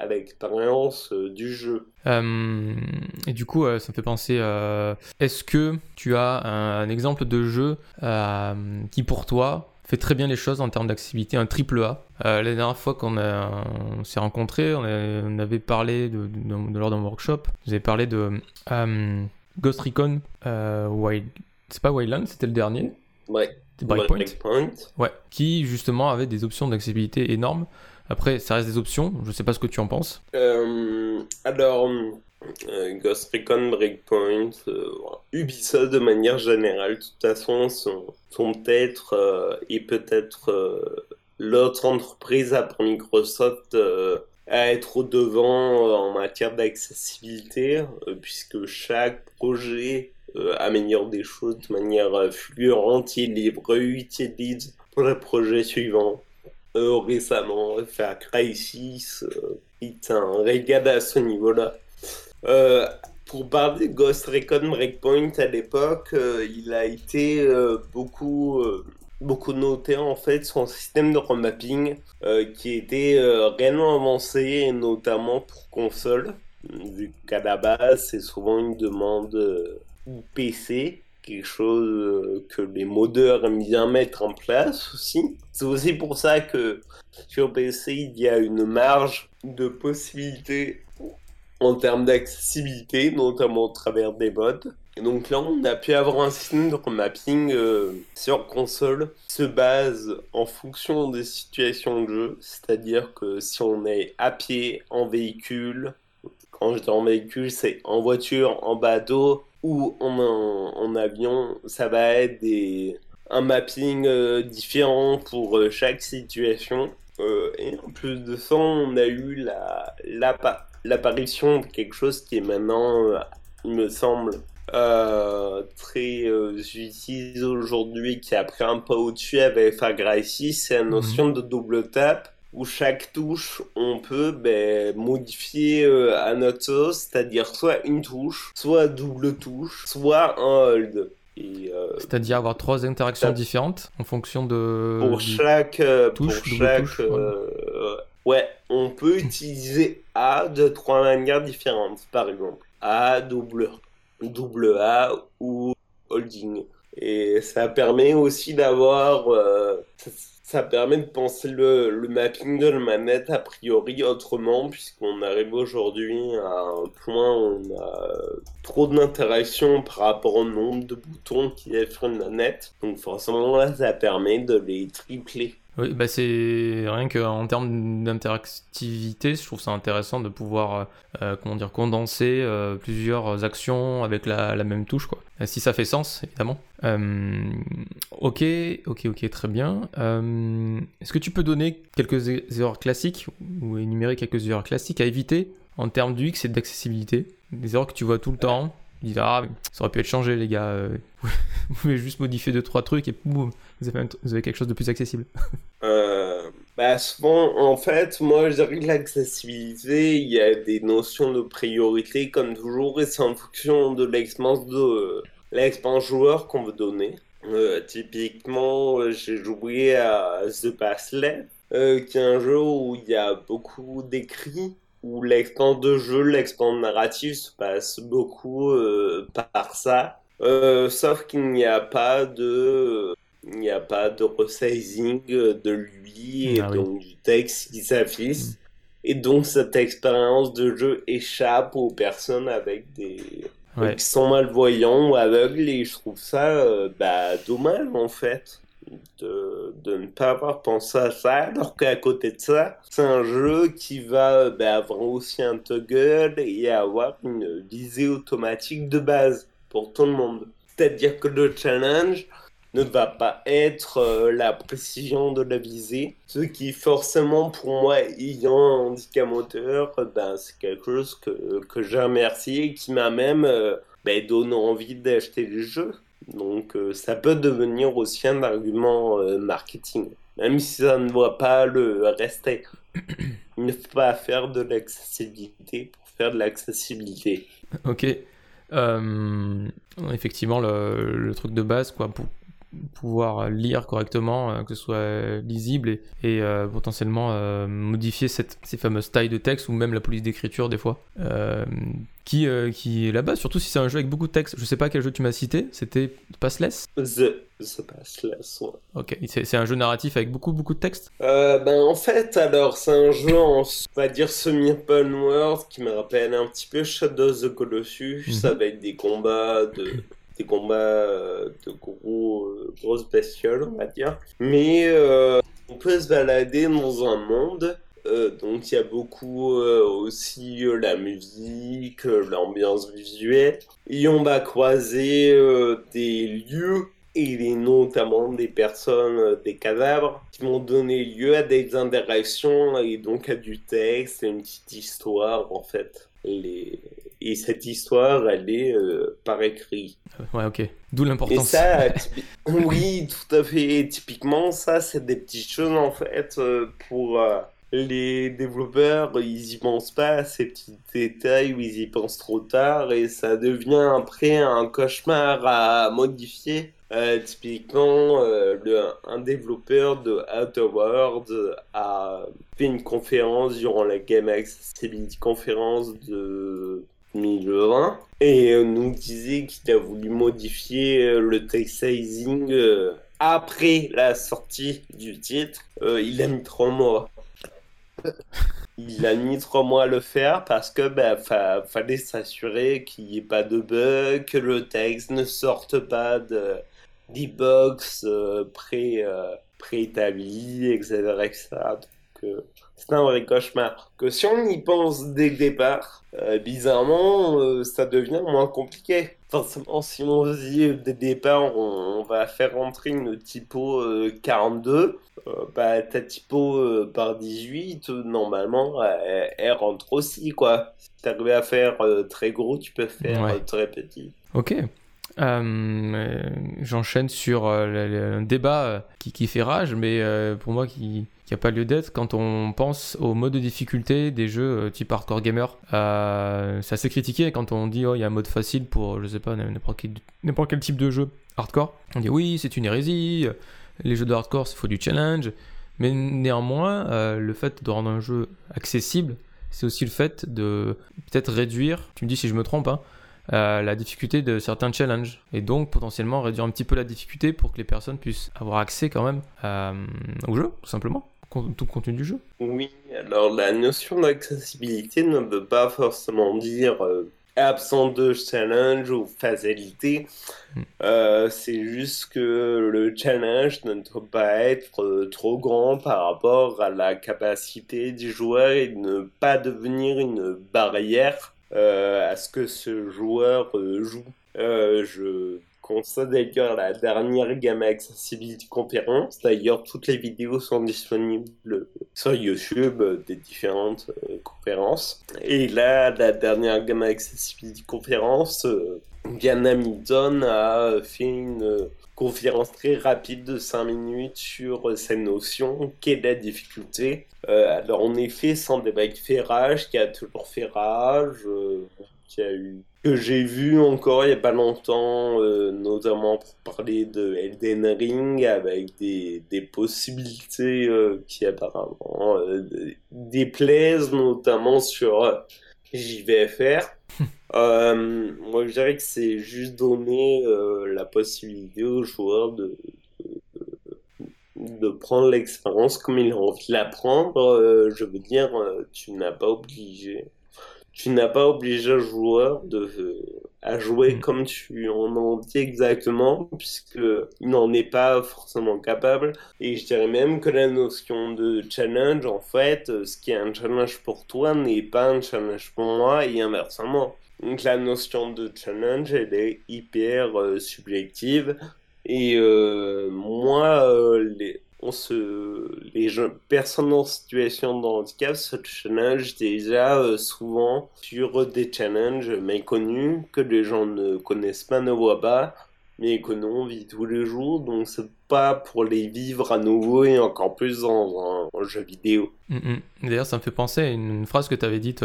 à l'expérience euh, du jeu. Euh, et du coup, euh, ça me fait penser, est-ce que tu as un, exemple de jeu qui pour toi fait très bien les choses en termes d'accessibilité, un triple A? la dernière fois qu'on s'est rencontrés, on, avait parlé de, lors d'un workshop, vous avez parlé de Ghost Recon Wild. C'est pas Wildland, c'était le dernier? Ouais. Breakpoint? Breakpoint. Ouais. Qui justement avait des options d'accessibilité énormes. Après, ça reste des options. Je sais pas ce que tu en penses. Euh, alors, euh, Ghost Recon Breakpoint, euh, Ubisoft de manière générale, de toute façon, sont, peut-être et peut-être l'autre entreprise après Microsoft à être au devant en matière d'accessibilité, puisque chaque projet améliore des choses de manière fluente, il utilise pour le projet suivant euh, récemment, faire Crisis, euh, un régal à ce niveau-là. Euh, pour parler de Ghost Recon Breakpoint à l'époque, il a été beaucoup beaucoup noté en fait son système de remapping qui était réellement avancé notamment pour console vu qu'à la base c'est souvent une demande PC quelque chose euh, que les modeurs aiment bien mettre en place aussi. C'est aussi pour ça que sur PC, il y a une marge de possibilités en termes d'accessibilité, notamment au travers des modes. Et donc là, on a pu avoir un système de mapping euh, sur console qui se base en fonction des situations de jeu. C'est-à-dire que si on est à pied, en véhicule, quand je dis en véhicule, c'est en voiture, en bateau, ou en, avion, ça va être des, un mapping euh, différent pour euh, chaque situation. Euh, et en plus de ça, on a eu la, l'apparition de quelque chose qui est maintenant, il me semble, très utile aujourd'hui, qui a pris un pas au-dessus avec Far Cry 6, c'est la notion mhm. de double tap où chaque touche, on peut ben, modifier euh, à notre sauce, c'est-à-dire soit une touche, soit double touche, soit un hold. Euh, c'est-à-dire avoir trois interactions différentes en fonction de pour chaque euh, touche, pour chaque, touche, ouais. on peut utiliser A de trois manières différentes, par exemple A double double A ou holding. Et ça permet aussi d'avoir ça permet de penser le, le, mapping de la manette a priori autrement, puisqu'on arrive aujourd'hui à un point où on a trop d'interactions par rapport au nombre de boutons qu'il y a sur une manette. Donc forcément là, ça permet de les tripler. Oui, bah c'est rien qu'en termes d'interactivité, je trouve ça intéressant de pouvoir euh, comment dire, condenser euh, plusieurs actions avec la, même touche. Quoi. Si ça fait sens, évidemment. Euh, ok, ok, ok, très bien. Est-ce que tu peux donner quelques erreurs classiques ou énumérer quelques erreurs classiques à éviter en termes d'UX et d'accessibilité Des erreurs que tu vois tout le temps il ah, ça aurait pu être changé, les gars. vous pouvez juste modifier deux trois trucs et boum, vous avez, quelque chose de plus accessible. euh, bah souvent, en fait, moi je dirais que l'accessibilité, il y a des notions de priorité comme toujours et c'est en fonction de l'expérience de l'expérience joueur qu'on veut donner. Euh, typiquement, j'ai joué à The Passlet, euh, qui est un jeu où il y a beaucoup d'écrits où l'expérience de jeu, l'expérience narrative se passe beaucoup par ça. sauf qu'il n'y a pas de il n'y a pas de resizing de lui et ah donc du texte qui s'affiche. Mm. Et donc cette expérience de jeu échappe aux personnes avec des qui sont malvoyants ou aveugles et je trouve ça euh, bah, dommage en fait de, de, ne pas avoir pensé à ça alors qu'à côté de ça c'est un jeu qui va bah, avoir aussi un toggle et avoir une visée automatique de base pour tout le monde. C'est-à-dire que le challenge ne va pas être euh, la précision de la visée. Ce qui forcément pour moi ayant un handicap moteur, ben, c'est quelque chose que, que j'ai remercié et qui m'a même euh, ben, donné envie d'acheter les jeux. Donc euh, ça peut devenir aussi un argument marketing, même si ça ne doit pas le rester. Il ne faut pas faire de l'accessibilité pour faire de l'accessibilité. Ok. effectivement, le, le, truc de base, quoi, pour, pouvoir lire correctement, euh, que ce soit lisible et, et euh, potentiellement euh, modifier cette, ces fameuses tailles de texte ou même la police d'écriture des fois, qui, qui est la base, surtout si c'est un jeu avec beaucoup de texte. Je sais pas quel jeu tu m'as cité, c'était Passless? The, The Passless, ouais. Ok, c'est un jeu narratif avec beaucoup beaucoup de texte? Ben en fait, alors c'est un jeu en, on va dire semi-open world qui me rappelle un petit peu Shadow of the Colossus, mm avec des combats de des combats euh, de gros, euh, grosses bestioles, on va dire. Mais euh, on peut se balader dans un monde. donc il y a beaucoup aussi la musique, l'ambiance visuelle. Et on va croiser des lieux et notamment des personnes, des cadavres, qui vont donner lieu à des interactions et donc à du texte, une petite histoire en fait. Les, et cette histoire, elle est euh, par écrit. Ouais, ok. D'où l'importance. Et ça, oui, tout à fait. Typiquement, ça, c'est des petites choses, en fait, euh, pour euh, les développeurs, ils y pensent pas à ces petits détails ou ils y pensent trop tard et ça devient après un cauchemar à modifier. typiquement, le, un développeur de Outer World a fait une conférence durant la Game Accessibility Conference de 2020 et euh, nous disait qu'il a voulu modifier euh, le text sizing euh, après la sortie du titre. il a mis trois mois. il a mis trois mois à le faire parce que ben, fallait s'assurer qu'il n'y ait pas de bug, que le texte ne sorte pas de d'e-box pré, préétabli, etc. etc. Donc, c'est un vrai cauchemar. Que si on y pense dès le départ, euh, bizarrement, euh, ça devient moins compliqué. Forcément, si on se dit dès le départ, on, va faire rentrer une typo 42, euh, bah ta typo par 18, normalement, elle, rentre aussi, quoi. Si t'arrives à faire très gros, tu peux faire très petit. Ok. J'enchaîne sur un débat qui, qui, fait rage, mais pour moi qui, qui a pas lieu d'être quand on pense au mode de difficulté des jeux euh, type hardcore gamer. Euh, c'est assez critiqué quand on dit oh il y a un mode facile pour je sais pas n'importe quel, quel type de jeu hardcore. On dit oui c'est une hérésie, les jeux de hardcore il faut du challenge, mais néanmoins euh, le fait de rendre un jeu accessible, c'est aussi le fait de peut-être réduire. Tu me dis si je me trompe hein, la difficulté de certains challenges et donc potentiellement réduire un petit peu la difficulté pour que les personnes puissent avoir accès quand même au jeu tout simplement tout le contenu du jeu. Oui, alors la notion d'accessibilité ne veut pas forcément dire euh, absent de challenge ou facilité. Hmm. Euh, c'est juste que le challenge ne doit pas être euh, trop grand par rapport à la capacité du joueur et ne pas devenir une barrière à ce que ce joueur joue? je ça d'ailleurs la dernière Gamma Accessibility Conférence. D'ailleurs, toutes les vidéos sont disponibles sur YouTube des différentes euh, conférences. Et là, la dernière Gamma Accessibility Conférence, euh, Hamilton a fait une conférence très rapide de 5 minutes sur cette notion qu'est la difficulté? Euh, alors en effet, sans débat qui fait rage, qui a toujours fait rage, qu'il y a eu que j'ai vu encore il n'y a pas longtemps, euh, notamment pour parler de Elden Ring, avec des, des possibilités euh, qui apparemment euh, déplaisent, notamment sur JVFR. Moi, je dirais que c'est juste donner la possibilité aux joueurs de, de, prendre l'expérience comme ils ont envie de la prendre. je veux dire, tu n'as pas obligé tu n'as pas obligé le joueur de, à jouer mm. comme tu en as dit exactement, puisqu'il n'en est pas forcément capable. Et je dirais même que la notion de challenge, en fait, ce qui est un challenge pour toi n'est pas un challenge pour moi, et inversement. Donc la notion de challenge, elle est hyper euh, subjective. Et euh, moi, euh, les, on se, les personnes en situation de handicap se challenge déjà euh, souvent sur des challenges méconnus que les gens ne connaissent pas, ne voient pas, mais que nous on vit tous les jours. Donc c'est pas pour les vivre à nouveau et encore plus dans un, jeu vidéo. Mm, mm. D'ailleurs, ça me fait penser à une, phrase que tu avais dite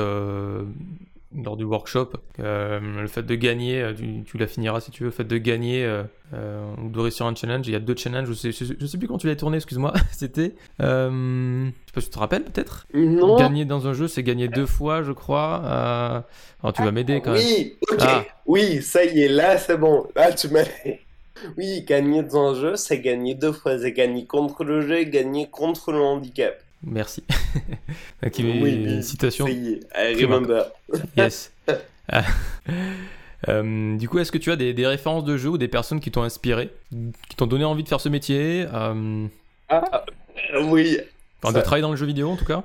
lors du workshop. Euh, le fait de gagner, euh, tu, la finiras si tu veux, le fait de gagner euh, ou de réussir un challenge. Il y a deux challenges, je sais, je, sais plus quand tu l'as tourné, excuse-moi. C'était. je sais pas si tu te rappelles peut-être? Non. Gagner dans un jeu, c'est gagner deux fois, je crois. Alors tu vas m'aider quand même. Oui, ok. Ah. Oui, ça y est, là c'est bon. Là tu m'as. Oui, gagner dans un jeu, c'est gagner deux fois. C'est gagner contre le jeu et gagner contre le handicap. Merci. oui, une citation. I remember. yes. Euh, du coup, est-ce que tu as des, références de jeux ou des personnes qui t'ont inspiré, qui t'ont donné envie de faire ce métier euh... Ah, oui. Enfin, de travailler dans le jeu vidéo en tout cas?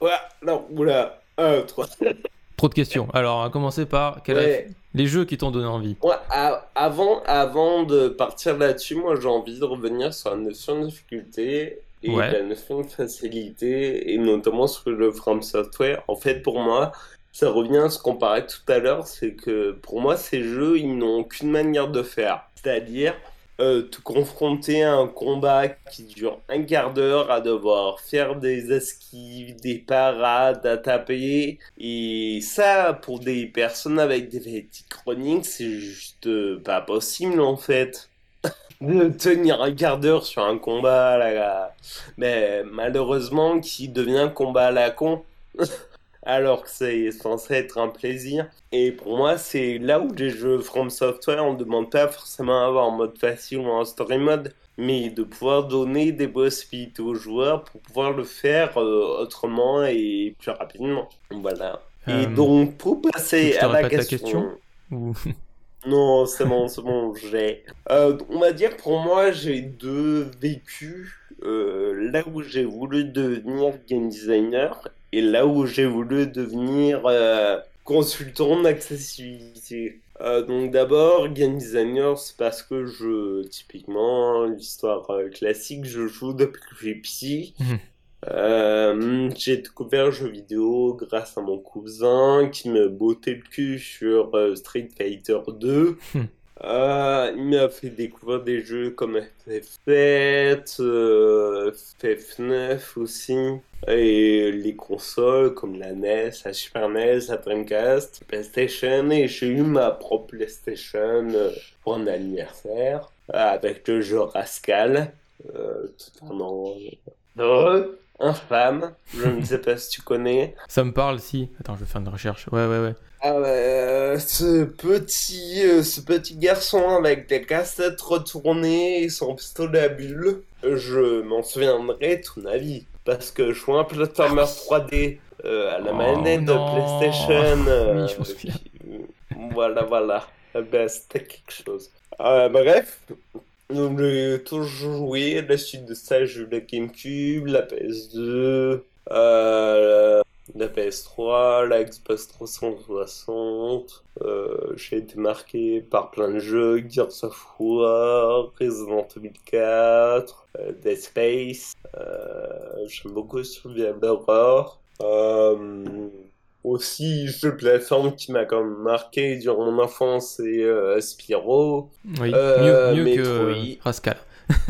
Ouais, non, oula, un, trois. Trop de questions. Alors, on va commencer par les jeux qui t'ont donné envie? Ouais, avant, avant de partir là-dessus, moi j'ai envie de revenir sur la notion de difficulté et la notion de facilité, et notamment sur le From Software. En fait, pour moi, ça revient à ce qu'on parlait tout à l'heure, c'est que pour moi, ces jeux, ils n'ont qu'une manière de faire. C'est-à-dire euh, te confronter à un combat qui dure un quart d'heure, à devoir faire des esquives, des parades, à taper. Et ça, pour des personnes avec des fatigues chroniques, c'est juste pas possible en fait de tenir un quart d'heure sur un combat là, mais malheureusement qui devient combat à la con? Alors que c'est censé être un plaisir. Et pour moi c'est là où les jeux From Software on demande pas forcément à avoir un mode facile ou un story mode mais de pouvoir donner des possibilités aux joueurs pour pouvoir le faire euh, autrement et plus rapidement. Voilà. Et euh, donc pour passer à la question, Non, c'est bon, c'est bon, j'ai. Euh, on va dire pour moi, j'ai deux vécus. Euh, là où j'ai voulu devenir game designer et là où j'ai voulu devenir euh, consultant d'accessibilité. donc d'abord, game designer, c'est parce que je, typiquement, l'histoire classique, je joue depuis que j'ai petit. Euh, j'ai découvert le jeu vidéo grâce à mon cousin qui me bottait le cul sur euh, Street Fighter 2. Hmm. Euh, il m'a fait découvrir des jeux comme FF7, FF9 aussi, et les consoles comme la NES, la Super NES, la Dreamcast, PlayStation, et j'ai eu ma propre PlayStation pour un anniversaire avec le jeu Rascal, totalement infâme. Je ne sais pas si tu connais. Ça me parle, si. Attends, je vais faire une recherche. Ouais, ouais, ouais. Ah euh, ce petit, euh, ce petit garçon avec des cassettes retournées et son pistolet à bulles, je m'en souviendrai toute ma vie. Parce que je vois un platformer 3D euh, à la oh, manette de PlayStation. oui, je souviens. voilà, voilà. Ben, c'était quelque chose. bref, donc j'ai toujours joué, la suite de ça, j'ai eu la GameCube, la PS2, euh, la PS3, la Xbox 360. Euh, j'ai été marqué par plein de jeux, Gears of War, Resident Evil 4, euh, Dead Space. Euh, J'aime beaucoup Survival Horror. Euh, aussi jeu de plateforme qui m'a quand même marqué durant mon enfance c'est euh, Spyro oui euh, mieux, que Rascal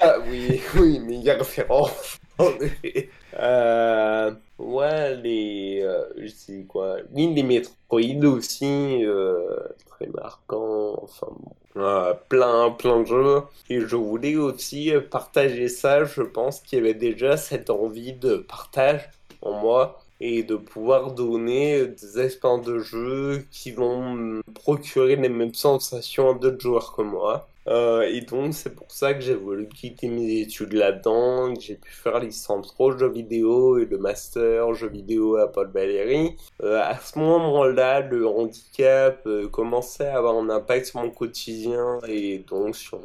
ah, oui oui mais il y a référence euh, Ouais, les. Euh, je sais quoi. Oui, les Metroid aussi, euh, très marquant. Enfin, bon, plein, plein de jeux. Et je voulais aussi partager ça. Je pense qu'il y avait déjà cette envie de partage en moi et de pouvoir donner des expériences de jeu qui vont procurer les mêmes sensations à d'autres joueurs que moi. Euh, et donc, c'est pour ça que j'ai voulu quitter mes études là-dedans, que j'ai pu faire licence pro jeux vidéo et le master jeux vidéo à Paul Valéry. Euh, à ce moment-là, le handicap euh, commençait à avoir un impact sur mon quotidien et donc sur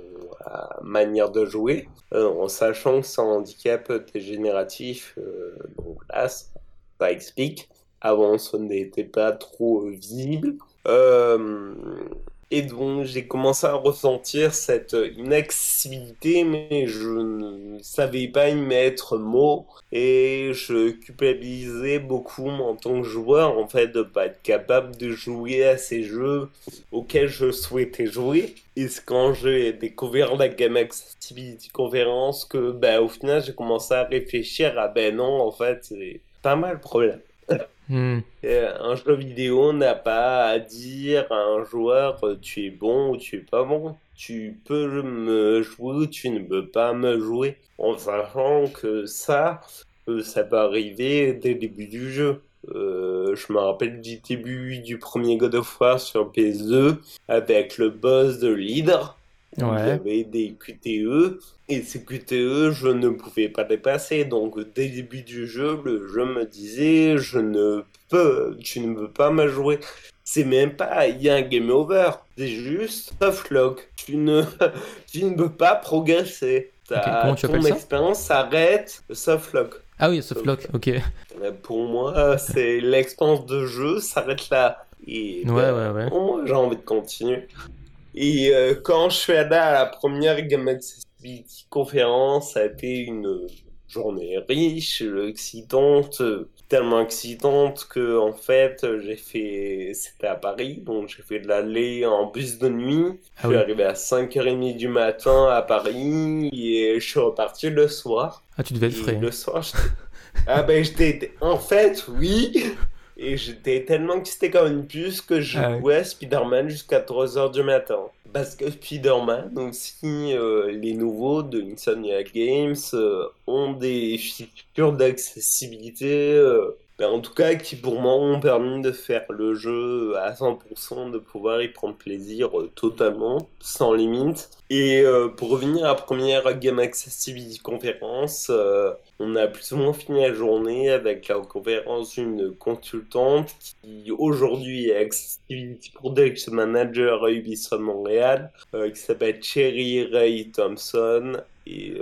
ma manière de jouer, en sachant que c'est un handicap dégénératif. donc là, ça explique. Avant, ça n'était pas trop visible. Euh, et donc j'ai commencé à ressentir cette inaccessibilité, mais je ne savais pas y mettre mot. Et je culpabilisais beaucoup en tant que joueur, en fait, de pas être capable de jouer à ces jeux auxquels je souhaitais jouer. Et c'est quand j'ai découvert la gamme Accessibility Conference que, bah, au final, j'ai commencé à réfléchir à, ben non, en fait, c'est pas mal le problème. Hmm. Un jeu vidéo n'a pas à dire à un joueur euh, tu es bon ou tu es pas bon. Tu peux me jouer ou tu ne peux pas me jouer. En sachant que ça, euh, ça peut arriver dès le début du jeu. Euh, je me rappelle du début du premier God of War sur PS2 avec le boss de l'Hydre. Il y avait des QTE et ces QTE, je ne pouvais pas dépasser. Donc, dès le début du jeu, le jeu me disait Je ne peux, tu ne peux pas me jouer. C'est même pas, il y a un game over. C'est juste soft lock. Tu ne, tu ne peux pas progresser. Ta, ton expérience s'arrête soft lock. Ah oui, soft lock, ok. Euh, pour moi, c'est l'expérience de jeu s'arrête là. Et ouais, ben, ouais, ouais. Pour moi, j'ai envie de continuer. Et euh, quand je suis allé à la première Game Accessibility conférence, ça a été une journée riche, excitante, tellement excitante que en fait j'ai fait, c'était à Paris, donc j'ai fait de l'aller en bus de nuit. Ah je suis arrivé à 5h30 du matin à Paris et je suis reparti le soir. Ah tu devais être frais. Le soir, ah ben j'étais, en fait oui. Et j'étais tellement excité comme une puce que je ah jouais à Spider-Man jusqu'à 3h du matin. Parce que Spider-Man aussi, euh, les nouveaux de Insomniac Games euh, ont des features d'accessibilité euh, ben, en tout cas qui pour moi ont permis de faire le jeu à 100%, de pouvoir y prendre plaisir euh, totalement, sans limite. Et euh, pour revenir à la première Game Accessibility conférence, euh, on a plus ou moins fini la journée avec la conférence d'une consultante qui aujourd'hui est Accessibility Product Manager à Ubisoft Montréal, qui s'appelle Cherry Ray Thompson. Et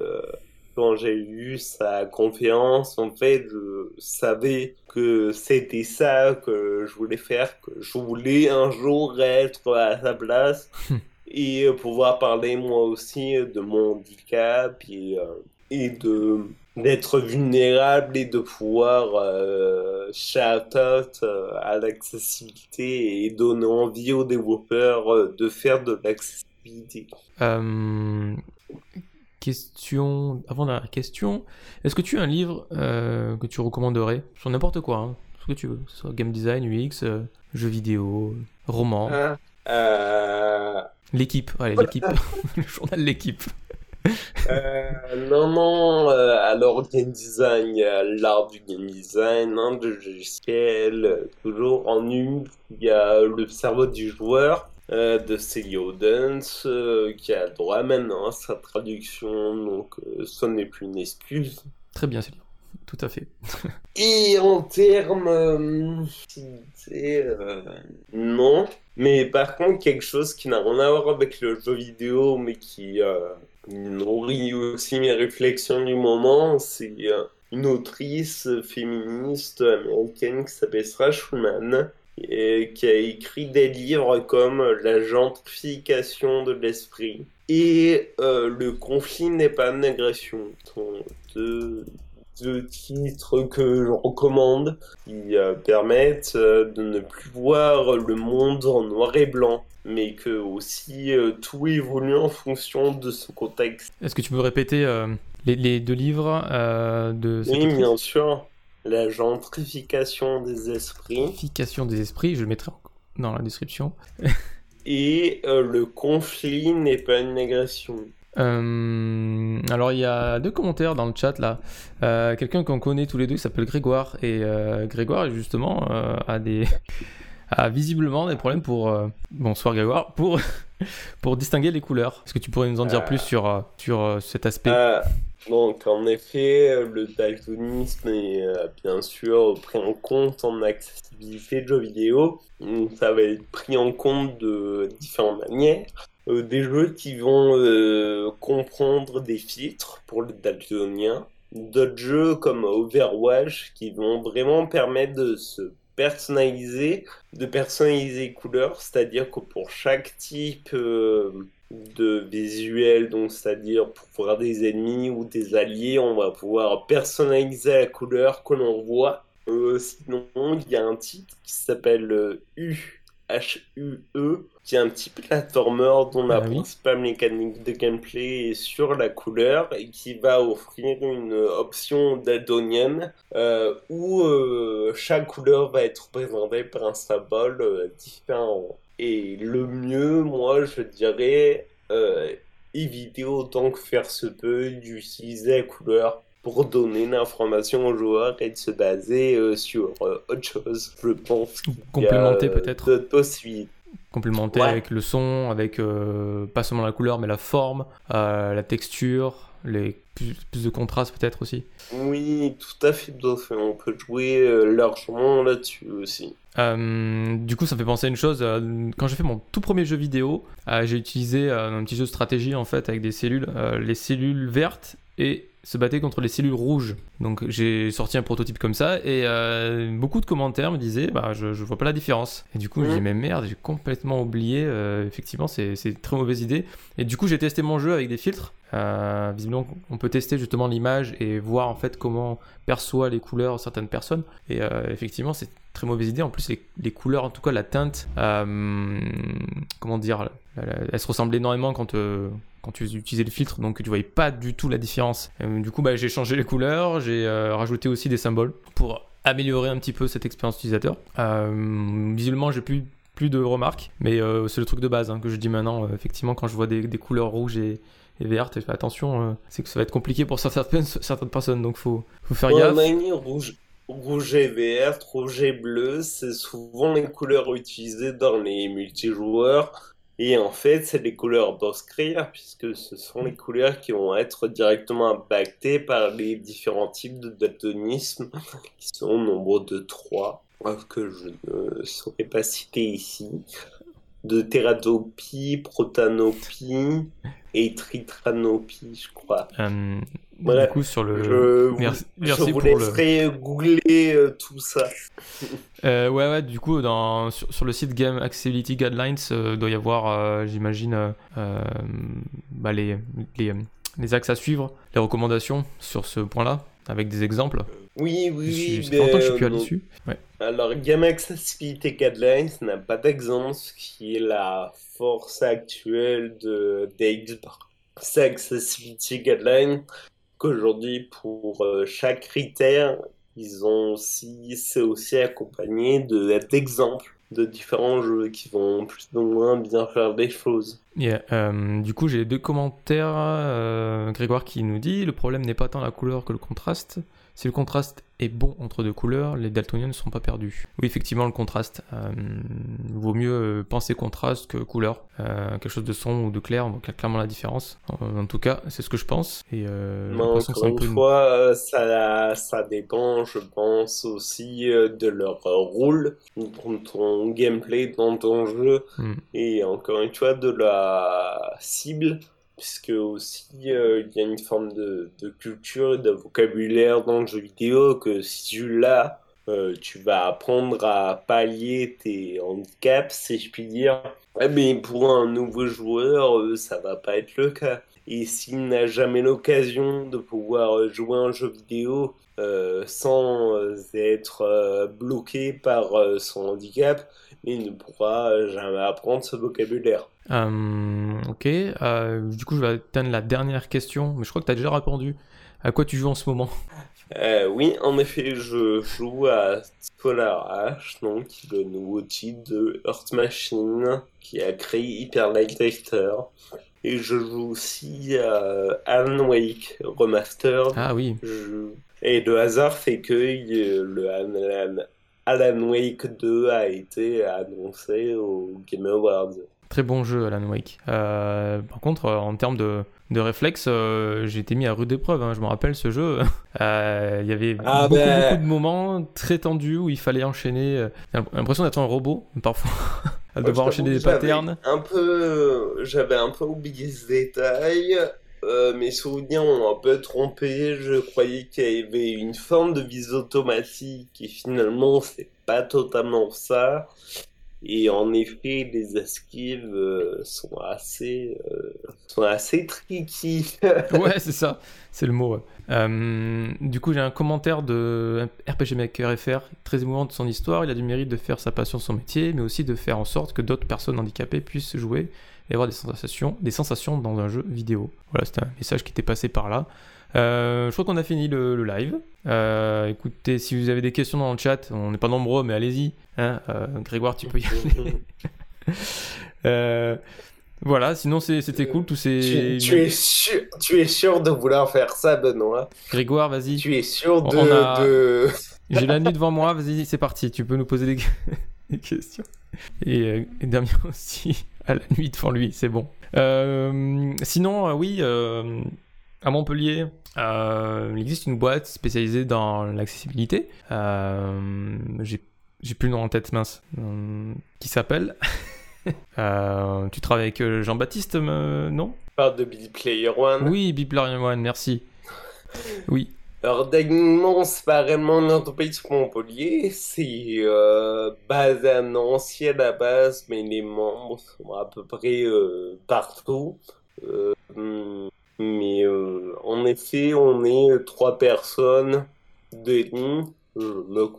quand j'ai eu sa conférence, en fait, je savais que c'était ça que je voulais faire, que je voulais un jour être à sa place et pouvoir parler moi aussi de mon handicap et, euh, et de d'être vulnérable et de pouvoir euh, shout out euh, à l'accessibilité et donner envie aux développeurs euh, de faire de l'accessibilité question, avant la question, est-ce que tu as un livre euh, que tu recommanderais? Sur n'importe quoi, hein, ce que tu veux, soit game design, UX, euh, jeux vidéo, roman. Euh, l'équipe, allez, l'équipe, le journal L'équipe. non, non, alors game design, l'art du game design, hein, de logiciel, toujours en une, il y a le cerveau du joueur, euh, de Celia Dance euh, qui a droit maintenant à sa traduction, donc euh, ce n'est plus une excuse. Très bien, Célia, tout à fait. Et en termes. non, mais par contre, quelque chose qui n'a rien à voir avec le jeu vidéo, mais qui nourrit aussi mes réflexions du moment, c'est une autrice féministe américaine qui s'appelle Sarah Schulman et qui a écrit des livres comme La gentrification de l'esprit et euh, Le conflit n'est pas une agression. Deux, deux titres que je recommande qui euh, permettent euh, de ne plus voir le monde en noir et blanc mais que aussi tout évolue en fonction de ce contexte. Est-ce que tu peux répéter les, les, deux livres de Oui, bien sûr. La gentrification des esprits. Gentrification des esprits, je le mettrai dans la description. Et euh, le conflit n'est pas une agression. Euh, alors il y a deux commentaires dans le chat là. Euh, quelqu'un qu'on connaît tous les deux qui s'appelle Grégoire et Grégoire justement a des a visiblement des problèmes pour bonsoir Grégoire pour pour distinguer les couleurs. Est-ce que tu pourrais nous en dire plus sur sur cet aspect? Donc, en effet, le daltonisme est euh, bien sûr pris en compte en accessibilité de jeux vidéo. Ça va être pris en compte de différentes manières. Euh, des jeux qui vont euh, comprendre des filtres pour le daltonien. D'autres jeux comme Overwatch qui vont vraiment permettre de se personnaliser, de personnaliser les couleurs, c'est-à-dire que pour chaque type de visuel, donc c'est-à-dire pour voir des ennemis ou des alliés, on va pouvoir personnaliser la couleur que l'on voit. Euh, sinon, il y a un titre qui s'appelle U H-U-E, qui est un petit platformer dont la ah principale mécanique de gameplay est sur la couleur et qui va offrir une option daltonienne euh, où euh, chaque couleur va être représentée par un symbole euh, différent. Et le mieux, moi, je dirais, éviter autant que faire se peut d'utiliser la couleur pour donner l'information aux joueurs et de se baser euh, sur euh, autre chose. Je pense. Complémenter peut-être. D'autres possibilités. Complémenter avec le son, avec euh, pas seulement la couleur, mais la forme, la texture, les plus, de contraste peut-être aussi. Oui, tout à fait, On peut jouer largement là-dessus aussi. du coup, ça me fait penser à une chose. quand j'ai fait mon tout premier jeu vidéo, j'ai utilisé un petit jeu de stratégie en fait avec des cellules, les cellules vertes et se battait contre les cellules rouges. Donc j'ai sorti un prototype comme ça et euh, beaucoup de commentaires me disaient bah je, je vois pas la différence. Et du coup je me dis mais merde j'ai complètement oublié. Euh, effectivement c'est une très mauvaise idée. Et du coup j'ai testé mon jeu avec des filtres. Euh, visiblement on peut tester justement l'image et voir en fait comment perçoit les couleurs certaines personnes. Et effectivement c'est très mauvaise idée. En plus les, les, couleurs en tout cas la teinte comment dire elle, se ressemble énormément quand quand tu utilisais le filtre, donc tu voyais pas du tout la différence. Euh, du coup, bah, j'ai changé les couleurs, j'ai euh, rajouté aussi des symboles pour améliorer un petit peu cette expérience utilisateur. Euh, visuellement, j'ai plus plus de remarques, mais c'est le truc de base hein, que je dis maintenant. effectivement, quand je vois des, couleurs rouges et, vertes, fais attention, c'est que ça va être compliqué pour certaines, certaines personnes, donc faut, faut faire gaffe. rouge, rouge et vert, rouge et bleu, c'est souvent les couleurs utilisées dans les multijoueurs et en fait, c'est les couleurs d'Oscrir, puisque ce sont les couleurs qui vont être directement impactées par les différents types de daltonisme, qui sont au nombre de trois, que je ne saurais pas citer ici. De tératopie, protanopie et tritranopie, je crois. Euh, du coup, sur le. Je, merci, je vous laisserai googler euh, tout ça. Euh, ouais, ouais, du coup, dans, sur, le site Game Accessibility Guidelines, il doit y avoir, j'imagine, bah, les, les, les, axes à suivre, les recommandations sur ce point-là, avec des exemples. Oui, oui, oui. longtemps que je suis plus là-dessus. Ouais. Alors, Game Accessibility Guidelines n'a pas d'exemple, ce qui est la force actuelle de C'est Accessibility Guidelines qu'aujourd'hui, pour euh, chaque critère, ils ont aussi, c'est aussi accompagné d'exemples de, différents jeux qui vont plus ou moins bien faire des choses. Euh, du coup, j'ai deux commentaires. Euh, Grégoire qui nous dit le problème n'est pas tant la couleur que le contraste. Si le contraste est bon entre deux couleurs, les daltoniens ne seront pas perdus. Oui, effectivement, le contraste. Euh, vaut mieux euh, penser contraste que couleur. Euh, quelque chose de sombre ou de clair, on voit clairement la différence. En, tout cas, c'est ce que je pense. Et encore une fois, ça, ça dépend, je pense, aussi de leur rôle dans ton gameplay, dans ton jeu. Hmm. Et encore une fois, de la cible puisque aussi euh, il y a une forme de, culture et de vocabulaire dans le jeu vidéo que si tu l'as, euh, tu vas apprendre à pallier tes handicaps, si je puis dire. mais pour un nouveau joueur, euh, ça va pas être le cas. Et s'il n'a jamais l'occasion de pouvoir jouer un jeu vidéo sans être bloqué par son handicap, il ne pourra jamais apprendre ce vocabulaire. Euh, ok, euh, du coup je vais atteindre la dernière question, mais je crois que tu as déjà répondu. À quoi tu joues en ce moment? Euh, Oui, en effet, je joue à Solar H, donc le nouveau titre de Earth Machine qui a créé Hyper Light Drifter. Et je joue aussi à Alan Wake Remastered. Ah oui. Et le hasard fait que le Alan, Wake 2 a été annoncé au Game Awards. Très bon jeu, Alan Wake. Euh, par contre, euh, en termes de, de réflexe, euh, j'ai été mis à rude épreuve. Hein. Je me rappelle ce jeu. Il y avait ah beaucoup, ben. beaucoup, de moments très tendus où il fallait enchaîner. J'ai l'impression d'être un robot, parfois. à devoir enchaîner des patterns. Un peu, j'avais un peu oublié ce détail. Mes souvenirs ont un peu trompé. Je croyais qu'il y avait une forme de vis automatique et finalement c'est pas totalement ça. Et en effet, les esquives euh, sont assez, euh, sont assez tricky. ouais, c'est ça, c'est le mot. Euh, du coup, j'ai un commentaire de RPG Maker FR, très émouvant de son histoire. Il a du mérite de faire sa passion son métier, mais aussi de faire en sorte que d'autres personnes handicapées puissent jouer et avoir des sensations, des sensations dans un jeu vidéo. Voilà, c'était un message qui était passé par là. Euh, je crois qu'on a fini le, live. Euh, écoutez, si vous avez des questions dans le chat, on n'est pas nombreux, mais allez-y. Hein. Euh, Grégoire, tu peux y aller. voilà, sinon c'était cool tous ces. Tu, es sûr, tu es sûr de vouloir faire ça, Benoît? Grégoire, vas-y. Tu es sûr de. J'ai la nuit devant moi, vas-y, c'est parti. Tu peux nous poser des, questions. Et, et, Damien aussi, à la nuit devant lui, c'est bon. sinon, oui à Montpellier, euh, il existe une boîte spécialisée dans l'accessibilité. Euh, j'ai plus le nom en tête, mince. Euh, qui s'appelle. tu travailles avec Jean-Baptiste, non? Parle de B-Player One. Oui, B-Player One, merci. Oui. Alors, Dagnon, c'est pas réellement une entreprise Montpellier, c'est basé à Nancy à la base, mais les membres sont à peu près partout. Mais euh, en effet, on est trois personnes de Je,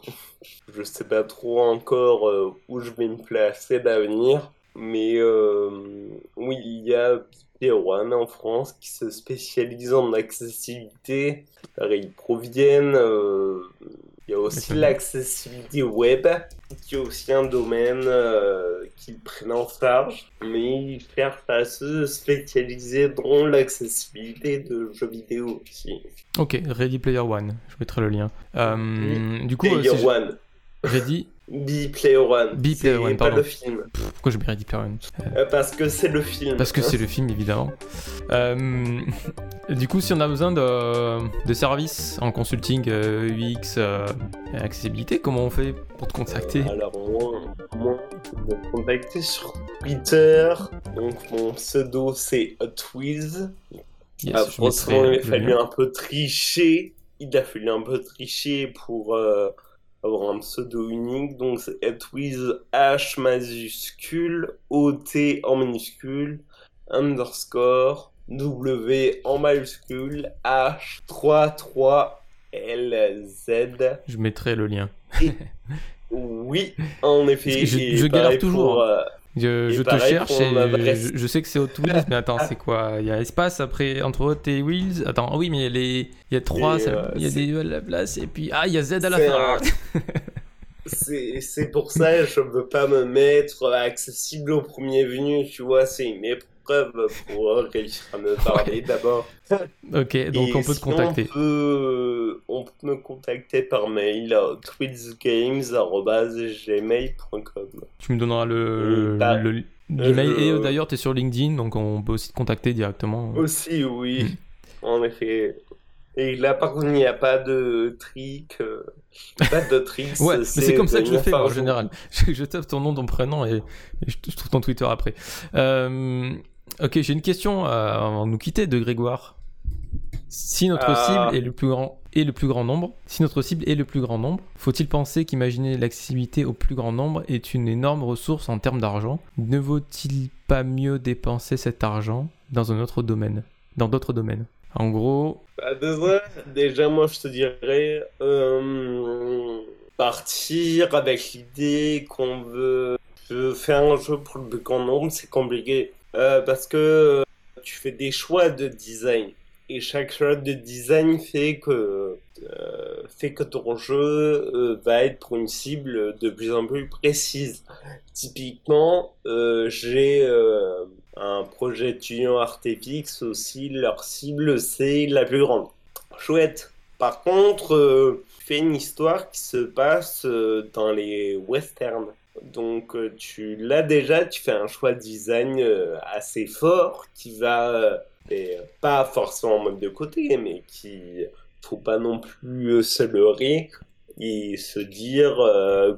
je sais pas trop encore euh, où je vais me placer d'avenir. Mais euh, oui, il y a One en France qui se spécialise en accessibilité. ils proviennent il y a aussi l'accessibilité web, qui est aussi un domaine euh, qu'ils prennent en charge, mais ils cherchent à se spécialiser dans l'accessibilité de jeux vidéo aussi. Ok, Ready Player One, je mettrai le lien. Euh, du coup, Player One. Ready B Player One. B Player One, pas le film. pourquoi je Ready Player One euh, Parce que c'est le film. Parce que c'est le film, évidemment. Euh, du coup, si on a besoin de, de services en consulting UX, euh, accessibilité, comment on fait pour te contacter? Alors, moi, moi, me contacter sur Twitter. Donc, mon pseudo, c'est Twiz. Yes, ah, franchement, il a fallu un peu tricher. Il a fallu un peu tricher pour avoir un pseudo unique, donc c'est with H majuscule, OT en minuscule, underscore, W en majuscule, H 33 LZ. Je mettrai le lien. oui, en effet. Je, galère toujours. Hein. Euh, je, te cherche et je, sais que c'est Hot Wheels, mais attends, c'est quoi? Il y a espace après entre Hot et Wheels. Attends, oh oui, mais il y a trois, euh, il y a des à la place, et puis ah, il y a Z à la fin. c'est pour ça je veux pas me mettre accessible au premier venu, tu vois, c'est une épreuve pour réussir à me parler d'abord. ok, donc on peut te contacter. On peut, on peut me contacter par mail à twitsgames.gmail.com. Tu me donneras le, le, l'email et euh, d'ailleurs tu es sur LinkedIn donc on peut aussi te contacter directement. Aussi, oui. Hmm. En effet, et là, par contre, il n'y a pas de trick. Euh, pas de tricks. ouais, mais c'est comme ça que je fais en général. Je, je, tape ton nom, ton prénom et, je, trouve ton Twitter après. Euh, ok, j'ai une question avant de nous quitter de Grégoire. Si notre ah. cible est le plus grand et le plus grand nombre, si notre cible est le plus grand nombre, faut-il penser qu'imaginer l'accessibilité au plus grand nombre est une énorme ressource en termes d'argent? Ne vaut-il pas mieux dépenser cet argent dans un autre domaine, dans d'autres domaines En gros, bah, déjà, moi, je te dirais euh, partir avec l'idée qu'on veut faire un jeu pour le plus grand nombre, c'est compliqué. Parce que tu fais des choix de design. Et chaque choix de design fait que, fait que ton jeu va être pour une cible de plus en plus précise. Typiquement, j'ai un projet étudiant Artefix aussi, leur cible c'est la plus grande. Chouette. Par contre, euh, fais une histoire qui se passe euh, dans les westerns. Donc euh, tu l'as déjà, tu fais un choix de design assez fort qui va pas forcément en mode de côté, mais qui faut pas non plus se leurrer et se dire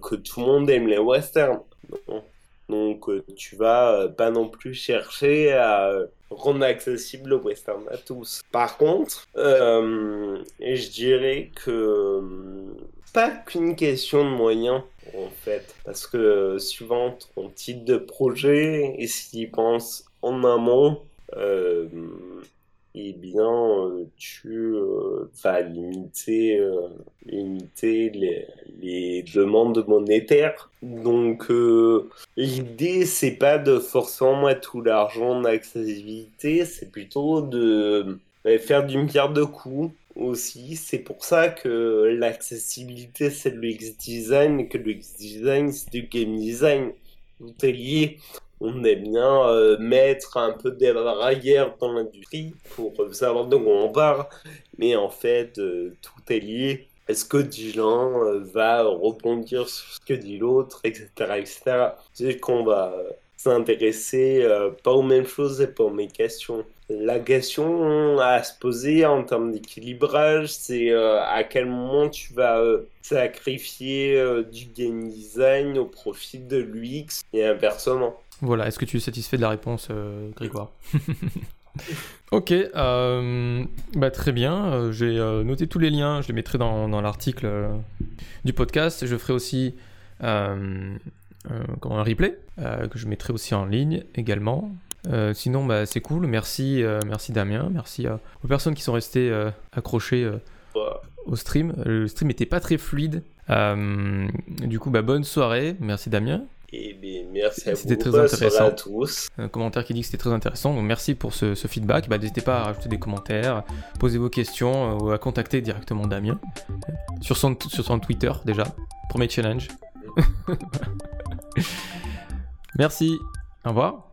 que tout le monde aime les westerns. Donc euh, tu vas euh, pas non plus chercher à rendre accessible le western à tous. Par contre, euh, je dirais que pas qu'une question de moyens en fait, parce que suivant ton type de projet et s'il pense en amont, eh bien, euh, tu euh, vas limiter, euh, limiter les, les, demandes monétaires. Donc, l'idée, c'est pas de forcément mettre tout l'argent d'accessibilité, c'est plutôt de faire d'une pierre de coups aussi. C'est pour ça que l'accessibilité, c'est le X-Design, et que le X-Design, c'est du game design. Tout est lié on aime bien euh, mettre un peu des barrières dans l'industrie pour savoir de quoi on parle, mais en fait, euh, tout est lié. Est-ce que dit l'un euh, va rebondir sur ce que dit l'autre, etc., etc. C'est qu'on va s'intéresser pas aux mêmes choses et pas aux mêmes questions. La question à se poser en termes d'équilibrage, c'est à quel moment tu vas sacrifier du game design au profit de l'UX et inversement. Voilà, est-ce que tu es satisfait de la réponse, euh, Grégoire? Ok, euh, bah, très bien. Euh, j'ai noté tous les liens, je les mettrai dans, l'article du podcast. Je ferai aussi un replay que je mettrai aussi en ligne également. Sinon, bah, c'est cool. Merci, merci Damien. Merci aux personnes qui sont restées accrochées au stream. Le stream n'était pas très fluide. du coup, bah, bonne soirée. Merci Damien. Et bien, merci à vous. C'était très intéressant. À tous. Un commentaire qui dit que c'était très intéressant. Donc merci pour ce, feedback. Bah, N'hésitez pas à rajouter des commentaires, poser vos questions euh, ou à contacter directement Damien sur son, sur son Twitter déjà. Premier challenge. merci. Au revoir.